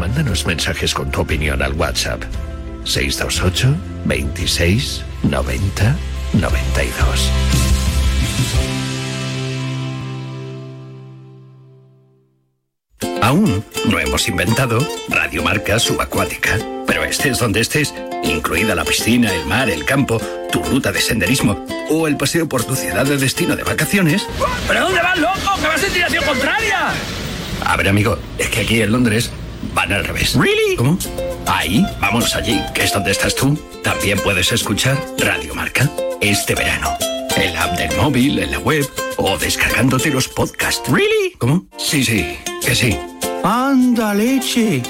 Mándanos mensajes con tu opinión al WhatsApp 628 26 90 92. Aún no hemos inventado Radiomarca Subacuática, pero estés donde estés, incluida la piscina, el mar, el campo, tu ruta de senderismo o el paseo por tu ciudad de destino de vacaciones. ¿Pero dónde vas, loco? ¡Que vas en dirección contraria! A ver, amigo, es que aquí en Londres van al revés. ¿Really? ¿Cómo? Ahí, vámonos allí, que es donde estás tú. También puedes escuchar Radio Marca este verano. En la app del móvil, en la web o descargándote los podcasts. ¿Really? ¿Cómo? Sí, sí, que sí. ¡Anda, leche!